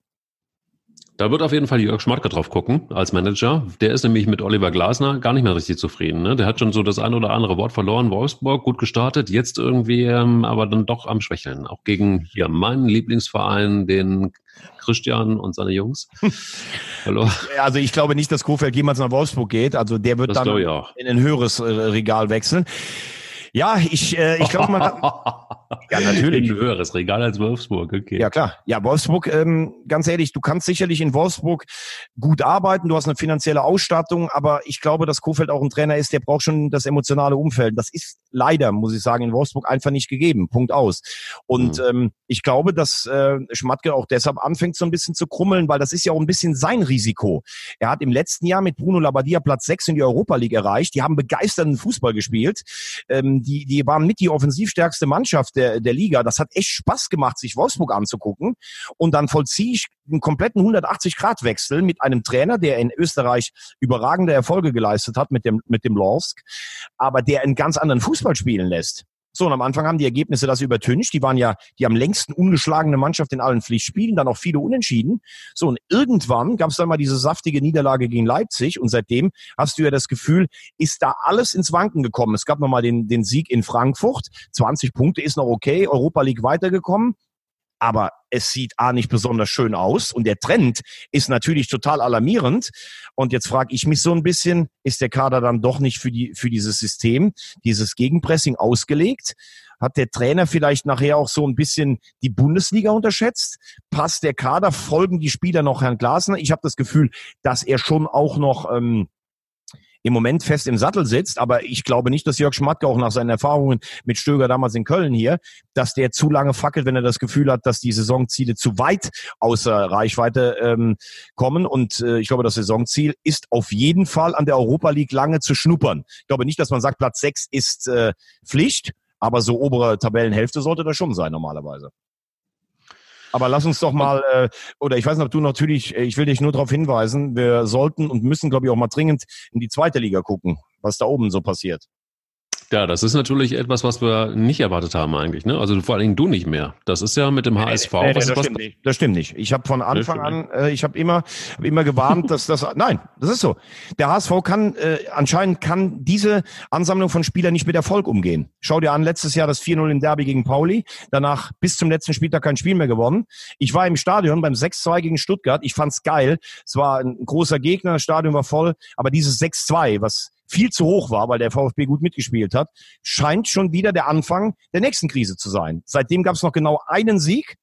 Da wird auf jeden Fall Jörg Schmatke drauf gucken als Manager. Der ist nämlich mit Oliver Glasner gar nicht mehr richtig zufrieden. Ne? Der hat schon so das ein oder andere Wort verloren. Wolfsburg gut gestartet, jetzt irgendwie ähm, aber dann doch am Schwächeln. Auch gegen hier meinen Lieblingsverein, den Christian und seine Jungs. Hallo. Also ich glaube nicht, dass Kofeld jemals nach Wolfsburg geht. Also der wird das dann in ein höheres äh, Regal wechseln. Ja, ich, äh, ich glaube, man kann, Ja, natürlich. Ein höheres Regal als Wolfsburg, okay. Ja, klar. Ja, Wolfsburg, ähm, ganz ehrlich, du kannst sicherlich in Wolfsburg gut arbeiten, du hast eine finanzielle Ausstattung, aber ich glaube, dass Kofeld auch ein Trainer ist, der braucht schon das emotionale Umfeld. Das ist leider, muss ich sagen, in Wolfsburg einfach nicht gegeben. Punkt aus. Und mhm. ähm, ich glaube, dass äh, Schmatke auch deshalb anfängt, so ein bisschen zu krummeln, weil das ist ja auch ein bisschen sein Risiko. Er hat im letzten Jahr mit Bruno Labbadia Platz 6 in die Europa League erreicht. Die haben begeisternden Fußball gespielt. Ähm, die, die waren mit die offensivstärkste Mannschaft der, der Liga. Das hat echt Spaß gemacht, sich Wolfsburg anzugucken. Und dann vollziehe ich einen kompletten 180-Grad-Wechsel mit einem Trainer, der in Österreich überragende Erfolge geleistet hat mit dem, mit dem Lorsk, aber der einen ganz anderen Fußball spielen lässt. So, und am Anfang haben die Ergebnisse das übertüncht. Die waren ja die am längsten ungeschlagene Mannschaft in allen Pflichtspielen, dann auch viele Unentschieden. So, und irgendwann gab es dann mal diese saftige Niederlage gegen Leipzig und seitdem hast du ja das Gefühl, ist da alles ins Wanken gekommen. Es gab nochmal den, den Sieg in Frankfurt. 20 Punkte ist noch okay. Europa League weitergekommen aber es sieht A nicht besonders schön aus und der Trend ist natürlich total alarmierend. Und jetzt frage ich mich so ein bisschen, ist der Kader dann doch nicht für, die, für dieses System, dieses Gegenpressing ausgelegt? Hat der Trainer vielleicht nachher auch so ein bisschen die Bundesliga unterschätzt? Passt der Kader? Folgen die Spieler noch Herrn Glasner? Ich habe das Gefühl, dass er schon auch noch ähm, im Moment fest im Sattel sitzt. Aber ich glaube nicht, dass Jörg Schmatke auch nach seinen Erfahrungen mit Stöger damals in Köln hier, dass der zu lange fackelt, wenn er das Gefühl hat, dass die Saisonziele zu weit außer Reichweite ähm, kommen. Und äh, ich glaube, das Saisonziel ist auf jeden Fall an der Europa League lange zu schnuppern. Ich glaube nicht, dass man sagt, Platz sechs ist äh, Pflicht. Aber so obere Tabellenhälfte sollte das schon sein normalerweise. Aber lass uns doch mal, äh, oder ich weiß nicht, ob du natürlich, ich will dich nur darauf hinweisen, wir sollten und müssen, glaube ich, auch mal dringend in die zweite Liga gucken, was da oben so passiert. Ja, das ist natürlich etwas, was wir nicht erwartet haben eigentlich. Ne? Also vor allen Dingen du nicht mehr. Das ist ja mit dem HSV. Nee, nee, das, stimmt nicht. das stimmt nicht. Ich habe von Anfang an, äh, ich habe immer, hab immer gewarnt, dass das. Nein, das ist so. Der HSV kann äh, anscheinend kann diese Ansammlung von Spielern nicht mit Erfolg umgehen. Schau dir an, letztes Jahr das 4-0 im Derby gegen Pauli. Danach bis zum letzten Spieltag kein Spiel mehr gewonnen. Ich war im Stadion beim 6-2 gegen Stuttgart. Ich fand's geil. Es war ein großer Gegner, das Stadion war voll. Aber dieses 6-2, was viel zu hoch war, weil der VfB gut mitgespielt hat, scheint schon wieder der Anfang der nächsten Krise zu sein. Seitdem gab es noch genau einen Sieg.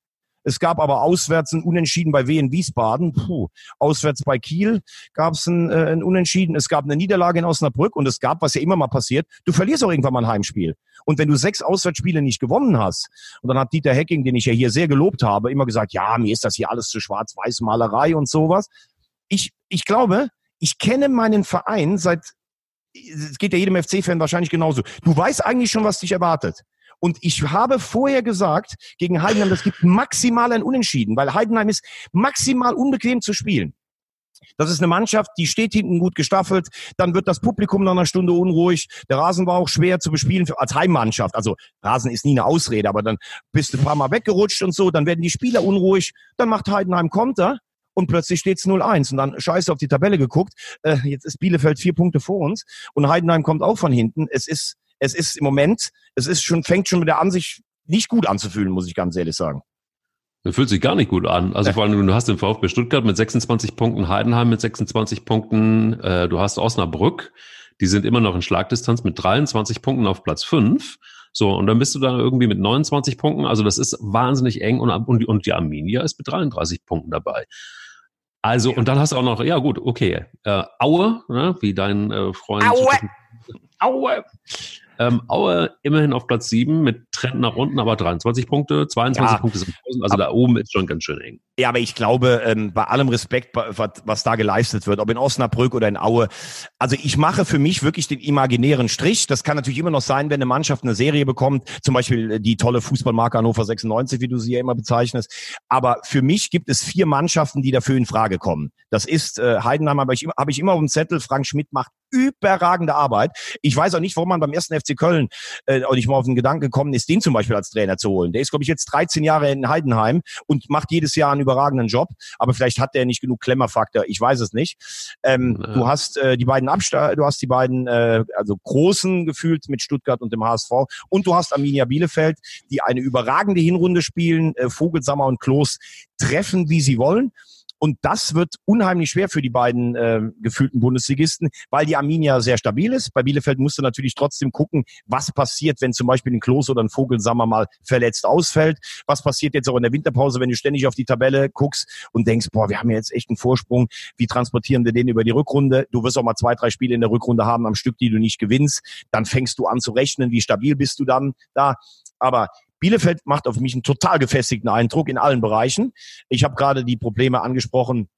Es gab aber auswärts ein Unentschieden bei Wien Wiesbaden. Puh. Auswärts bei Kiel gab es ein, äh, ein Unentschieden. Es gab eine Niederlage in Osnabrück und es gab, was ja immer mal passiert, du verlierst auch irgendwann mal ein Heimspiel. Und wenn du sechs Auswärtsspiele nicht gewonnen hast, und dann hat Dieter Hecking, den ich ja hier sehr gelobt habe, immer gesagt, ja, mir ist das hier alles zu schwarz-weiß Malerei und sowas. Ich, ich glaube, ich kenne meinen Verein seit es geht ja jedem FC-Fan wahrscheinlich genauso. Du weißt eigentlich schon, was dich erwartet. Und ich habe vorher gesagt, gegen Heidenheim, das gibt maximal ein Unentschieden, weil Heidenheim ist maximal unbequem zu spielen. Das ist eine Mannschaft, die steht hinten gut gestaffelt. Dann wird das Publikum nach einer Stunde unruhig. Der Rasen war auch schwer zu bespielen als Heimmannschaft. Also Rasen ist nie eine Ausrede, aber dann bist du ein paar Mal weggerutscht und so. Dann werden die Spieler unruhig. Dann macht Heidenheim Konter und plötzlich steht es 0-1 und dann scheiße auf die Tabelle geguckt. Äh, jetzt ist Bielefeld vier Punkte vor uns und Heidenheim kommt auch von hinten. Es ist, es ist im Moment, es ist schon, fängt schon mit der Ansicht nicht gut anzufühlen, muss ich ganz ehrlich sagen. Das fühlt sich gar nicht gut an. Also vor allem, du hast den VfB Stuttgart mit 26 Punkten, Heidenheim mit 26 Punkten, äh, du hast Osnabrück, die sind immer noch in Schlagdistanz mit 23 Punkten auf Platz 5. So, und dann bist du dann irgendwie mit 29 Punkten. Also das ist wahnsinnig eng und, und, und die Arminia ist mit 33 Punkten dabei. Also, und dann hast du auch noch, ja gut, okay, äh, Aue, ne, wie dein äh, Freund. Aue! Aue! Ähm, Aue immerhin auf Platz 7 mit Trend nach unten, aber 23 Punkte, 22 ja, Punkte sind 1000, also da oben ist schon ganz schön eng. Ja, aber ich glaube, ähm, bei allem Respekt, was, was da geleistet wird, ob in Osnabrück oder in Aue, also ich mache für mich wirklich den imaginären Strich. Das kann natürlich immer noch sein, wenn eine Mannschaft eine Serie bekommt, zum Beispiel die tolle Fußballmarke Hannover 96, wie du sie ja immer bezeichnest. Aber für mich gibt es vier Mannschaften, die dafür in Frage kommen. Das ist äh, Heidenheim, aber ich habe ich immer auf dem Zettel. Frank Schmidt macht überragende Arbeit. Ich weiß auch nicht, warum man beim ersten FC Köln äh, auch nicht mal auf den Gedanken gekommen ist, den zum Beispiel als Trainer zu holen. Der ist, glaube ich, jetzt 13 Jahre in Heidenheim und macht jedes Jahr einen überragenden Job. Aber vielleicht hat der nicht genug Klemmerfaktor. Ich weiß es nicht. Ähm, ja. Du hast äh, die beiden Absta du hast die beiden äh, also großen gefühlt mit Stuttgart und dem HSV und du hast Arminia Bielefeld, die eine überragende Hinrunde spielen. Äh, Vogelsammer und Klos treffen, wie sie wollen. Und das wird unheimlich schwer für die beiden äh, gefühlten Bundesligisten, weil die Arminia sehr stabil ist. Bei Bielefeld musst du natürlich trotzdem gucken, was passiert, wenn zum Beispiel ein Klos oder ein Vogelsammer mal verletzt ausfällt. Was passiert jetzt auch in der Winterpause, wenn du ständig auf die Tabelle guckst und denkst, boah, wir haben ja jetzt echt einen Vorsprung. Wie transportieren wir den über die Rückrunde? Du wirst auch mal zwei, drei Spiele in der Rückrunde haben am Stück, die du nicht gewinnst. Dann fängst du an zu rechnen, wie stabil bist du dann da. Aber Bielefeld macht auf mich einen total gefestigten Eindruck in allen Bereichen. Ich habe gerade die Probleme angesprochen,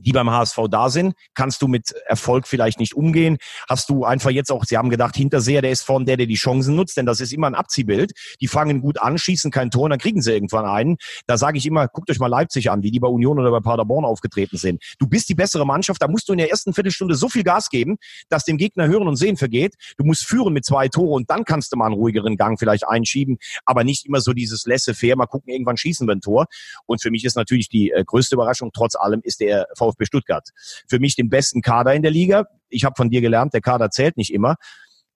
die beim HSV da sind, kannst du mit Erfolg vielleicht nicht umgehen. Hast du einfach jetzt auch, sie haben gedacht, Hinterseher, der ist vorne der, der die Chancen nutzt, denn das ist immer ein Abziehbild. Die fangen gut an, schießen kein Tor, und dann kriegen sie irgendwann einen. Da sage ich immer, guckt euch mal Leipzig an, wie die bei Union oder bei Paderborn aufgetreten sind. Du bist die bessere Mannschaft, da musst du in der ersten Viertelstunde so viel Gas geben, dass dem Gegner Hören und Sehen vergeht. Du musst führen mit zwei Tore und dann kannst du mal einen ruhigeren Gang vielleicht einschieben, aber nicht immer so dieses laissez-faire, mal gucken, irgendwann schießen wir ein Tor. Und für mich ist natürlich die äh, größte Überraschung, trotz allem, ist der VfB Stuttgart. Für mich den besten Kader in der Liga. Ich habe von dir gelernt, der Kader zählt nicht immer.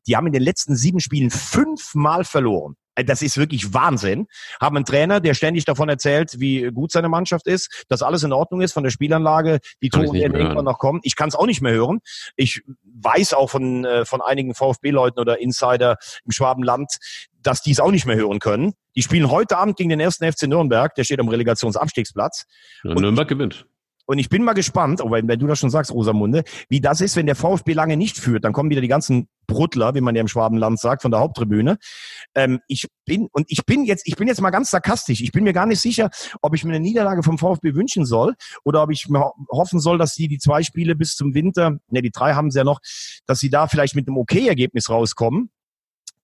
Die haben in den letzten sieben Spielen fünfmal verloren. Äh, das ist wirklich Wahnsinn. Haben einen Trainer, der ständig davon erzählt, wie gut seine Mannschaft ist, dass alles in Ordnung ist von der Spielanlage, die Tore werden irgendwann noch kommen. Ich kann es auch nicht mehr hören. Ich weiß auch von, äh, von einigen VfB-Leuten oder Insider im Schwabenland, dass die es auch nicht mehr hören können. Die spielen heute Abend gegen den ersten FC Nürnberg, der steht am Relegationsabstiegsplatz. Ja, Nürnberg gewinnt. Und ich bin mal gespannt, oh, wenn, du das schon sagst, Rosamunde, wie das ist, wenn der VfB lange nicht führt. Dann kommen wieder die ganzen Bruttler, wie man ja im Schwabenland sagt, von der Haupttribüne. Ähm, ich bin, und ich bin jetzt, ich bin jetzt mal ganz sarkastisch. Ich bin mir gar nicht sicher, ob ich mir eine Niederlage vom VfB wünschen soll oder ob ich mir hoffen soll, dass sie die zwei Spiele bis zum Winter, ne, die drei haben sie ja noch, dass sie da vielleicht mit einem Okay-Ergebnis rauskommen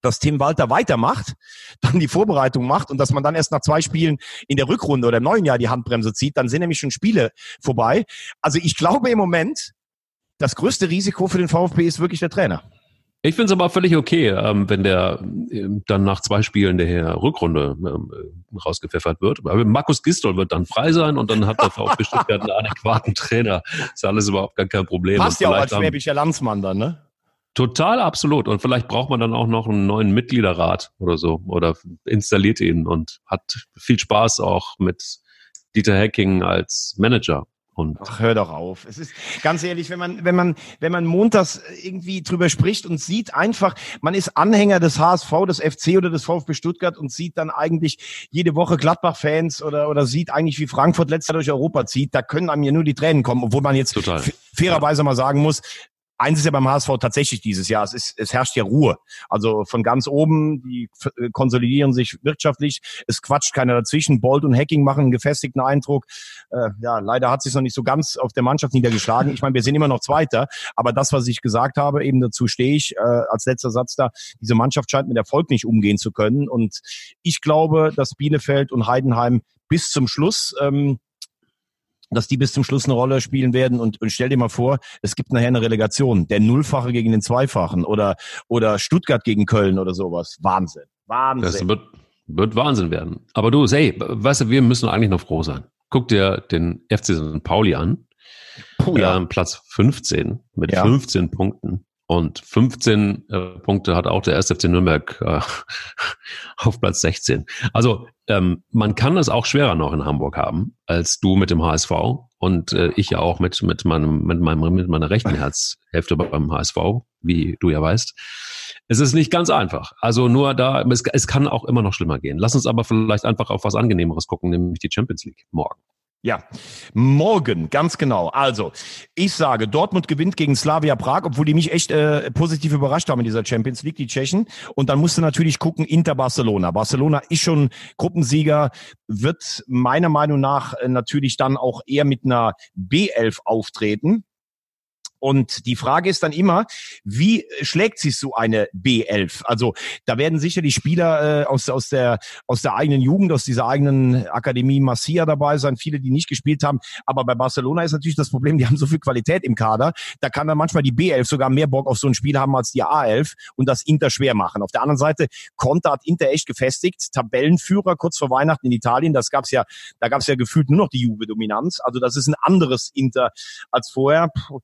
dass Tim Walter weitermacht, dann die Vorbereitung macht und dass man dann erst nach zwei Spielen in der Rückrunde oder im neuen Jahr die Handbremse zieht, dann sind nämlich schon Spiele vorbei. Also ich glaube im Moment, das größte Risiko für den VfB ist wirklich der Trainer. Ich finde es aber völlig okay, ähm, wenn der ähm, dann nach zwei Spielen der Rückrunde ähm, rausgepfeffert wird. Aber Markus Gistol wird dann frei sein und dann hat der VfB Stuttgart einen adäquaten Trainer. Ist alles überhaupt gar kein Problem. Passt ja auch als schwäbischer Landsmann dann, ne? Total, absolut. Und vielleicht braucht man dann auch noch einen neuen Mitgliederrat oder so oder installiert ihn und hat viel Spaß auch mit Dieter Hacking als Manager. Und Ach, hör doch auf. Es ist ganz ehrlich, wenn man, wenn man, wenn man montags irgendwie drüber spricht und sieht einfach, man ist Anhänger des HSV, des FC oder des VfB Stuttgart und sieht dann eigentlich jede Woche Gladbach-Fans oder, oder sieht eigentlich, wie Frankfurt letzter durch Europa zieht, da können einem ja nur die Tränen kommen, obwohl man jetzt fairerweise ja. mal sagen muss, Eins ist ja beim HSV tatsächlich dieses Jahr, es, ist, es herrscht ja Ruhe. Also von ganz oben, die äh, konsolidieren sich wirtschaftlich, es quatscht keiner dazwischen. Bolt und Hacking machen einen gefestigten Eindruck. Äh, ja, leider hat sich noch nicht so ganz auf der Mannschaft niedergeschlagen. Ich meine, wir sind immer noch Zweiter, aber das, was ich gesagt habe, eben dazu stehe ich äh, als letzter Satz da, diese Mannschaft scheint mit Erfolg nicht umgehen zu können. Und ich glaube, dass Bielefeld und Heidenheim bis zum Schluss ähm, dass die bis zum Schluss eine Rolle spielen werden. Und, und stell dir mal vor, es gibt nachher eine Relegation. Der Nullfache gegen den Zweifachen oder, oder Stuttgart gegen Köln oder sowas. Wahnsinn. Wahnsinn. Das wird, wird Wahnsinn werden. Aber du, hey, weißt du, wir müssen eigentlich noch froh sein. Guck dir den FC St. Pauli an. Puh, ja. Ähm, Platz 15 mit ja. 15 Punkten. Und 15 äh, Punkte hat auch der 1. FC Nürnberg äh, auf Platz 16. Also ähm, man kann es auch schwerer noch in Hamburg haben, als du mit dem HSV und äh, ich ja auch mit, mit, meinem, mit, meinem, mit meiner rechten Herzhälfte beim HSV, wie du ja weißt. Es ist nicht ganz einfach. Also nur da, es, es kann auch immer noch schlimmer gehen. Lass uns aber vielleicht einfach auf was Angenehmeres gucken, nämlich die Champions League morgen. Ja, morgen, ganz genau. Also, ich sage, Dortmund gewinnt gegen Slavia Prag, obwohl die mich echt äh, positiv überrascht haben in dieser Champions League, die Tschechen. Und dann musst du natürlich gucken, Inter Barcelona. Barcelona ist schon Gruppensieger, wird meiner Meinung nach äh, natürlich dann auch eher mit einer B11 auftreten. Und die Frage ist dann immer, wie schlägt sich so eine B11? Also da werden sicher die Spieler äh, aus, aus, der, aus der eigenen Jugend, aus dieser eigenen Akademie Masia dabei sein, viele, die nicht gespielt haben. Aber bei Barcelona ist natürlich das Problem, die haben so viel Qualität im Kader. Da kann dann manchmal die B11 sogar mehr Bock auf so ein Spiel haben als die A11 und das Inter schwer machen. Auf der anderen Seite, Konter hat Inter echt gefestigt. Tabellenführer kurz vor Weihnachten in Italien, das gab's ja, da gab's ja gefühlt nur noch die Juve-Dominanz. Also das ist ein anderes Inter als vorher. Puh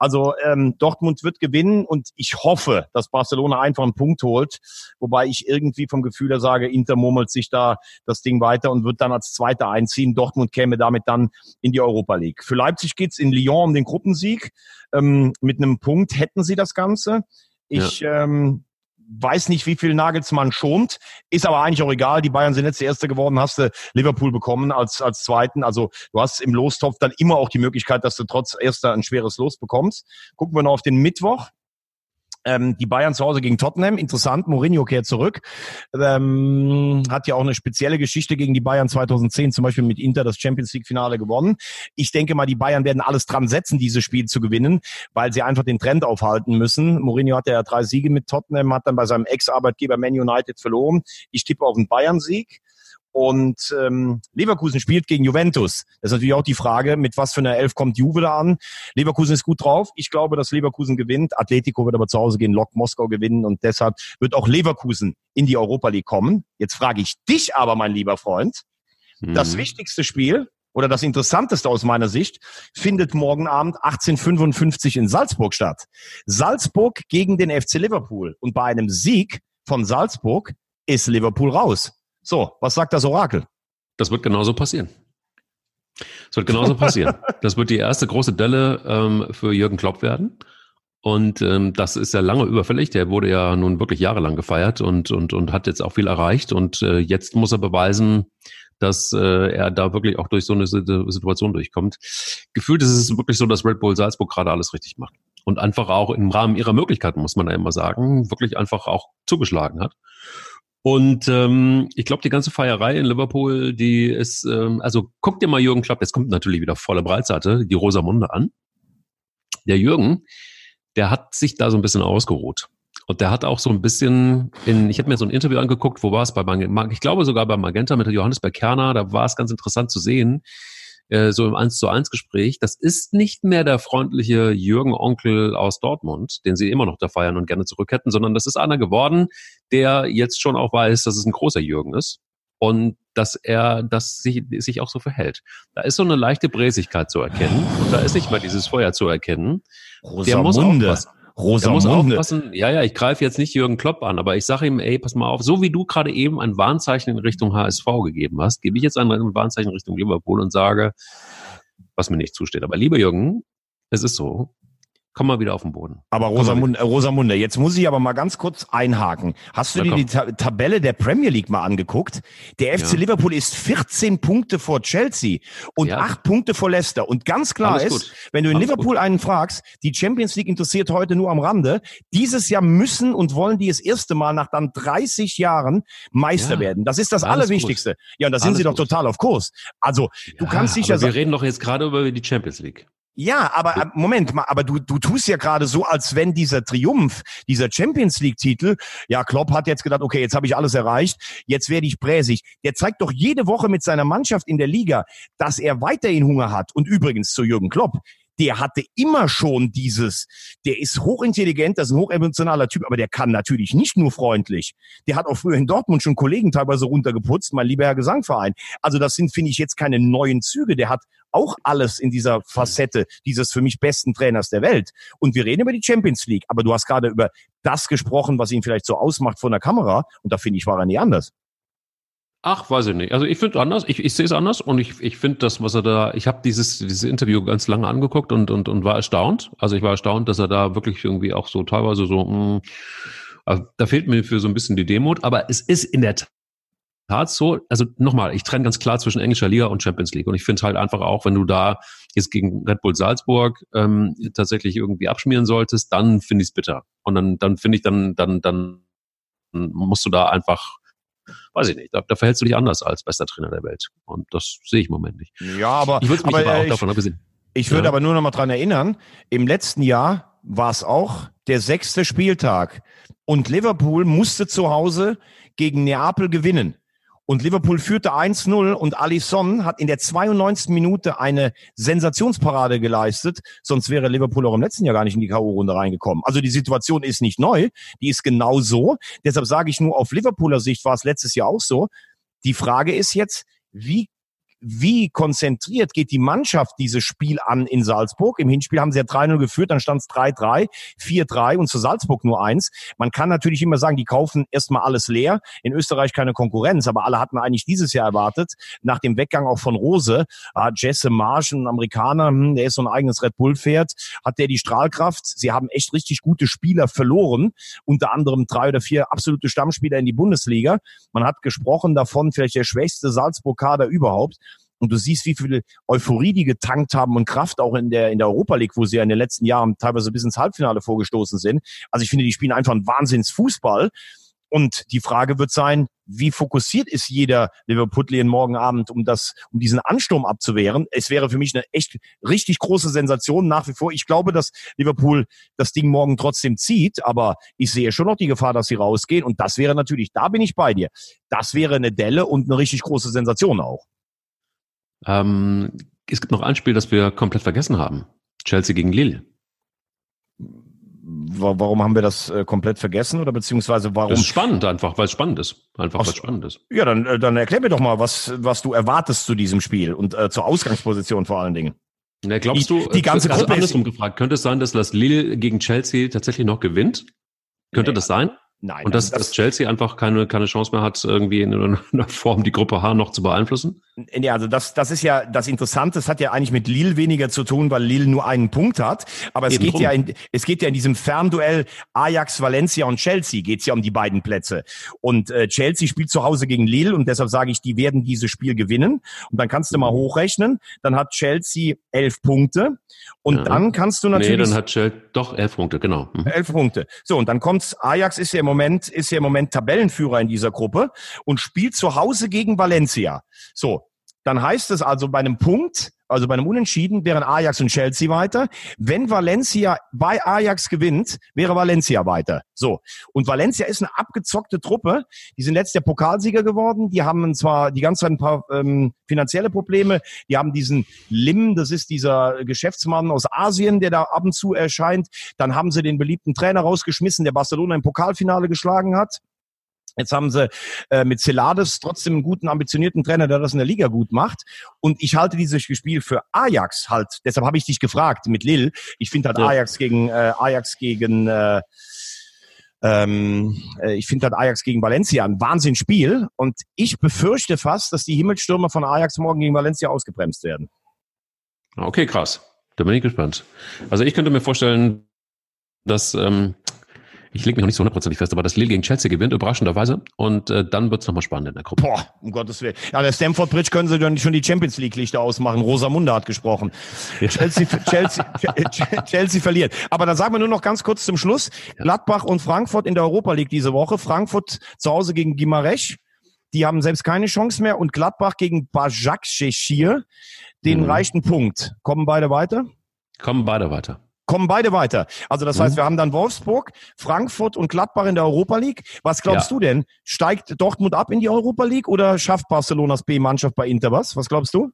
also ähm, Dortmund wird gewinnen und ich hoffe, dass Barcelona einfach einen Punkt holt. Wobei ich irgendwie vom Gefühl her sage, Inter murmelt sich da das Ding weiter und wird dann als Zweiter einziehen. Dortmund käme damit dann in die Europa League. Für Leipzig geht's in Lyon um den Gruppensieg. Ähm, mit einem Punkt hätten sie das Ganze. Ich ja. ähm, weiß nicht, wie viel Nagelsmann schont, ist aber eigentlich auch egal. Die Bayern sind jetzt der Erste geworden, hast du Liverpool bekommen als, als Zweiten. Also du hast im Lostopf dann immer auch die Möglichkeit, dass du trotz Erster ein schweres Los bekommst. Gucken wir noch auf den Mittwoch. Ähm, die Bayern zu Hause gegen Tottenham, interessant, Mourinho kehrt zurück. Ähm, hat ja auch eine spezielle Geschichte gegen die Bayern 2010, zum Beispiel mit Inter das Champions League-Finale gewonnen. Ich denke mal, die Bayern werden alles dran setzen, dieses Spiel zu gewinnen, weil sie einfach den Trend aufhalten müssen. Mourinho hatte ja drei Siege mit Tottenham, hat dann bei seinem Ex-Arbeitgeber Man United verloren. Ich tippe auf einen Bayern-Sieg. Und ähm, Leverkusen spielt gegen Juventus. Das ist natürlich auch die Frage, mit was für einer Elf kommt Juve da an. Leverkusen ist gut drauf. Ich glaube, dass Leverkusen gewinnt. Atletico wird aber zu Hause gegen Lok Moskau gewinnen und deshalb wird auch Leverkusen in die Europa League kommen. Jetzt frage ich dich aber, mein lieber Freund, mhm. das wichtigste Spiel oder das interessanteste aus meiner Sicht findet morgen Abend 1855 in Salzburg statt. Salzburg gegen den FC Liverpool. Und bei einem Sieg von Salzburg ist Liverpool raus. So, was sagt das Orakel? Das wird genauso passieren. Das wird genauso passieren. Das wird die erste große Delle ähm, für Jürgen Klopp werden. Und ähm, das ist ja lange überfällig. Der wurde ja nun wirklich jahrelang gefeiert und, und, und hat jetzt auch viel erreicht. Und äh, jetzt muss er beweisen, dass äh, er da wirklich auch durch so eine Situation durchkommt. Gefühlt ist es wirklich so, dass Red Bull Salzburg gerade alles richtig macht. Und einfach auch im Rahmen ihrer Möglichkeiten, muss man ja immer sagen, wirklich einfach auch zugeschlagen hat. Und ähm, ich glaube, die ganze Feierei in Liverpool, die ist, ähm, also guck dir mal Jürgen Klopp, jetzt kommt natürlich wieder volle Breitseite, die Rosamunde an. Der Jürgen, der hat sich da so ein bisschen ausgeruht. Und der hat auch so ein bisschen in, ich habe mir so ein Interview angeguckt, wo war es bei Magenta, ich glaube sogar bei Magenta mit Johannes Berkerner, da war es ganz interessant zu sehen, äh, so im 1 zu 1 Gespräch, das ist nicht mehr der freundliche Jürgen Onkel aus Dortmund, den sie immer noch da feiern und gerne zurück hätten, sondern das ist einer geworden, der jetzt schon auch weiß, dass es ein großer Jürgen ist und dass er das sich, sich auch so verhält. Da ist so eine leichte Bräsigkeit zu erkennen und da ist nicht mal dieses Feuer zu erkennen. Rosamunde. Der muss aufpassen. Rosa muss aufpassen. Ja, ja, ich greife jetzt nicht Jürgen Klopp an, aber ich sage ihm, ey, pass mal auf, so wie du gerade eben ein Warnzeichen in Richtung HSV gegeben hast, gebe ich jetzt ein Warnzeichen in Richtung Liverpool und sage, was mir nicht zusteht. Aber lieber Jürgen, es ist so, Komm mal wieder auf den Boden. Aber Rosamunde, äh, Rosamunde, jetzt muss ich aber mal ganz kurz einhaken. Hast du dir die Ta Tabelle der Premier League mal angeguckt? Der FC ja. Liverpool ist 14 Punkte vor Chelsea und ja. 8 Punkte vor Leicester. Und ganz klar Alles ist, gut. wenn du in Alles Liverpool gut. einen fragst, die Champions League interessiert heute nur am Rande. Dieses Jahr müssen und wollen die das erste Mal nach dann 30 Jahren Meister ja. werden. Das ist das Alles Allerwichtigste. Gut. Ja, und da sind sie doch total auf Kurs. Also, du kannst sicher sagen. Wir reden doch jetzt gerade über die Champions League. Ja, aber Moment mal, aber du, du tust ja gerade so, als wenn dieser Triumph, dieser Champions League-Titel, ja, Klopp hat jetzt gedacht, okay, jetzt habe ich alles erreicht, jetzt werde ich präsig. Der zeigt doch jede Woche mit seiner Mannschaft in der Liga, dass er weiterhin Hunger hat. Und übrigens zu Jürgen Klopp, der hatte immer schon dieses, der ist hochintelligent, das ist ein hochemotionaler Typ, aber der kann natürlich nicht nur freundlich. Der hat auch früher in Dortmund schon Kollegen teilweise runtergeputzt, mein lieber Herr Gesangverein. Also das sind, finde ich, jetzt keine neuen Züge. Der hat auch alles in dieser Facette dieses für mich besten Trainers der Welt. Und wir reden über die Champions League, aber du hast gerade über das gesprochen, was ihn vielleicht so ausmacht von der Kamera. Und da finde ich, war er nie anders. Ach, weiß ich nicht. Also ich finde anders, ich, ich sehe es anders und ich, ich finde das, was er da, ich habe dieses, dieses Interview ganz lange angeguckt und, und, und war erstaunt. Also ich war erstaunt, dass er da wirklich irgendwie auch so teilweise so, mh, hm, also da fehlt mir für so ein bisschen die Demut, aber es ist in der Tat so, also nochmal, ich trenne ganz klar zwischen englischer Liga und Champions League und ich finde halt einfach auch, wenn du da jetzt gegen Red Bull Salzburg ähm, tatsächlich irgendwie abschmieren solltest, dann finde ich es bitter. Und dann, dann finde ich, dann, dann, dann musst du da einfach weiß ich nicht, da, da verhältst du dich anders als bester Trainer der Welt. Und das sehe ich im Moment nicht. Ja, aber ich würde mich aber, aber auch ich, davon abgesehen. Ich würde ja. aber nur noch mal dran erinnern, im letzten Jahr war es auch der sechste Spieltag und Liverpool musste zu Hause gegen Neapel gewinnen. Und Liverpool führte 1-0 und Alisson hat in der 92. Minute eine Sensationsparade geleistet. Sonst wäre Liverpool auch im letzten Jahr gar nicht in die K.O.-Runde reingekommen. Also die Situation ist nicht neu. Die ist genau so. Deshalb sage ich nur, auf Liverpooler Sicht war es letztes Jahr auch so. Die Frage ist jetzt, wie wie konzentriert geht die Mannschaft dieses Spiel an in Salzburg. Im Hinspiel haben sie ja 3-0 geführt, dann stand es 3-3, 4-3 und zu Salzburg nur eins. Man kann natürlich immer sagen, die kaufen erstmal alles leer. In Österreich keine Konkurrenz, aber alle hatten eigentlich dieses Jahr erwartet, nach dem Weggang auch von Rose, ah, Jesse Marsch, ein Amerikaner, hm, der ist so ein eigenes Red Bull-Pferd, hat der die Strahlkraft. Sie haben echt richtig gute Spieler verloren, unter anderem drei oder vier absolute Stammspieler in die Bundesliga. Man hat gesprochen davon, vielleicht der schwächste Salzburg-Kader überhaupt. Und du siehst, wie viel Euphorie die getankt haben und Kraft auch in der, in der Europa League, wo sie ja in den letzten Jahren teilweise bis ins Halbfinale vorgestoßen sind. Also ich finde, die spielen einfach einen Wahnsinnsfußball. Und die Frage wird sein, wie fokussiert ist jeder Liverpoolian morgen Abend, um das, um diesen Ansturm abzuwehren? Es wäre für mich eine echt richtig große Sensation nach wie vor. Ich glaube, dass Liverpool das Ding morgen trotzdem zieht, aber ich sehe schon noch die Gefahr, dass sie rausgehen. Und das wäre natürlich, da bin ich bei dir. Das wäre eine Delle und eine richtig große Sensation auch. Ähm, es gibt noch ein Spiel, das wir komplett vergessen haben. Chelsea gegen Lille. Warum haben wir das äh, komplett vergessen oder beziehungsweise warum? Das ist spannend einfach, weil es spannend ist. Einfach, weil es spannend ist. Ja, dann, äh, dann erklär mir doch mal, was, was du erwartest zu diesem Spiel und äh, zur Ausgangsposition vor allen Dingen. Na, glaubst du, die, ganze also Gruppe andersrum gefragt, könnte es sein, dass das Lille gegen Chelsea tatsächlich noch gewinnt? Könnte nee. das sein? Nein. Und dass, das, dass Chelsea einfach keine, keine Chance mehr hat, irgendwie in einer Form die Gruppe H noch zu beeinflussen? Ja, also das, das ist ja das Interessante. Das hat ja eigentlich mit Lille weniger zu tun, weil Lille nur einen Punkt hat. Aber es geht ja in, es geht ja in diesem Fernduell Ajax, Valencia und Chelsea geht's ja um die beiden Plätze. Und äh, Chelsea spielt zu Hause gegen Lille und deshalb sage ich, die werden dieses Spiel gewinnen. Und dann kannst du mal mhm. hochrechnen. Dann hat Chelsea elf Punkte. Und ja. dann kannst du natürlich. Nee, dann hat Chelsea doch elf Punkte, genau. Mhm. Elf Punkte. So, und dann kommt's, Ajax ist ja im Moment, ist ja im Moment Tabellenführer in dieser Gruppe und spielt zu Hause gegen Valencia. So, dann heißt es also bei einem Punkt also bei einem Unentschieden, wären Ajax und Chelsea weiter. Wenn Valencia bei Ajax gewinnt, wäre Valencia weiter. So. Und Valencia ist eine abgezockte Truppe. Die sind letztes Jahr Pokalsieger geworden. Die haben zwar die ganze Zeit ein paar ähm, finanzielle Probleme. Die haben diesen Lim, das ist dieser Geschäftsmann aus Asien, der da ab und zu erscheint. Dann haben sie den beliebten Trainer rausgeschmissen, der Barcelona im Pokalfinale geschlagen hat. Jetzt haben sie äh, mit Celades trotzdem einen guten, ambitionierten Trainer, der das in der Liga gut macht. Und ich halte dieses Spiel für Ajax halt. Deshalb habe ich dich gefragt mit Lille. Ich finde halt ja. Ajax gegen äh, Ajax gegen äh, ähm, äh, ich finde halt Ajax gegen Valencia ein Wahnsinnsspiel. Und ich befürchte fast, dass die Himmelstürmer von Ajax morgen gegen Valencia ausgebremst werden. Okay, krass. Da bin ich gespannt. Also ich könnte mir vorstellen, dass ähm, ich lege mich noch nicht so hundertprozentig fest, aber dass Lille gegen Chelsea gewinnt, überraschenderweise. Und äh, dann wird's nochmal spannend in der Gruppe. Boah, um Gottes Willen. Ja, der Stamford Bridge können sie dann schon die Champions League-Lichter ausmachen. Rosamunde hat gesprochen. Ja. Chelsea, Chelsea, Chelsea verliert. Aber dann sagen wir nur noch ganz kurz zum Schluss. Gladbach und Frankfurt in der Europa League diese Woche. Frankfurt zu Hause gegen Gimaresch. Die haben selbst keine Chance mehr. Und Gladbach gegen Bajak Sheshir. Den mhm. reicht ein Punkt. Kommen beide weiter? Kommen beide weiter kommen beide weiter. Also das mhm. heißt, wir haben dann Wolfsburg, Frankfurt und Gladbach in der Europa League. Was glaubst ja. du denn? Steigt Dortmund ab in die Europa League oder schafft Barcelonas B-Mannschaft bei Inter was? Was glaubst du?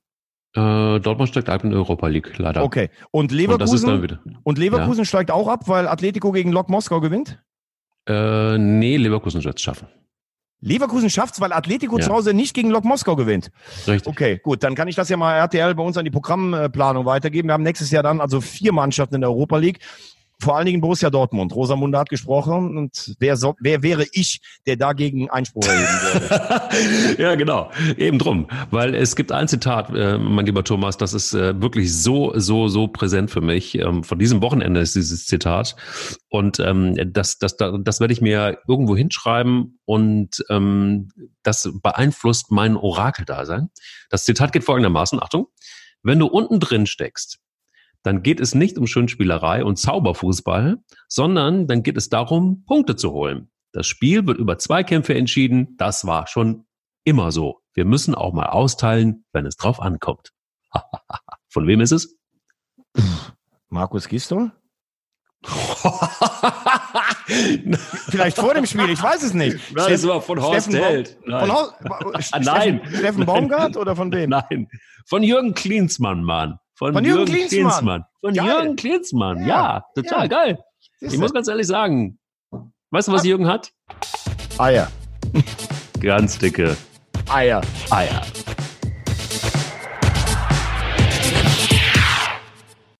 Äh, Dortmund steigt ab in der Europa League, leider. Okay. Und Leverkusen, und, und Leverkusen ja. steigt auch ab, weil Atletico gegen Lok Moskau gewinnt? Äh, nee, Leverkusen wird es schaffen. Leverkusen schafft's, weil Atletico ja. zu Hause nicht gegen Lok Moskau gewinnt. Richtig. Okay, gut, dann kann ich das ja mal RTL bei uns an die Programmplanung weitergeben. Wir haben nächstes Jahr dann also vier Mannschaften in der Europa League vor allen Dingen Borussia Dortmund. Rosamunde hat gesprochen und wer, so, wer wäre ich, der dagegen Einspruch erheben würde? ja, genau. Eben drum. Weil es gibt ein Zitat, äh, mein lieber Thomas, das ist äh, wirklich so, so, so präsent für mich. Ähm, von diesem Wochenende ist dieses Zitat. Und ähm, das, das, das, das werde ich mir irgendwo hinschreiben und ähm, das beeinflusst mein Orakeldasein. Das Zitat geht folgendermaßen, Achtung, wenn du unten drin steckst, dann geht es nicht um Schönspielerei und Zauberfußball, sondern dann geht es darum, Punkte zu holen. Das Spiel wird über Zweikämpfe entschieden. Das war schon immer so. Wir müssen auch mal austeilen, wenn es drauf ankommt. Von wem ist es? Markus Gisdol? Vielleicht vor dem Spiel, ich weiß es nicht. Nein, das war von Horst Steffen Held. Nein. Von Horst, Nein. Steffen, Steffen Baumgart oder von wem? Nein, von Jürgen Klinsmann, Mann. Von, Von Jürgen, Jürgen Klinsmann. Klinsmann. Von geil. Jürgen Klinsmann, ja, ja total ja. geil. Ich muss ganz ehrlich sagen, weißt du, was Jürgen hat? Eier. Ganz dicke Eier. Eier.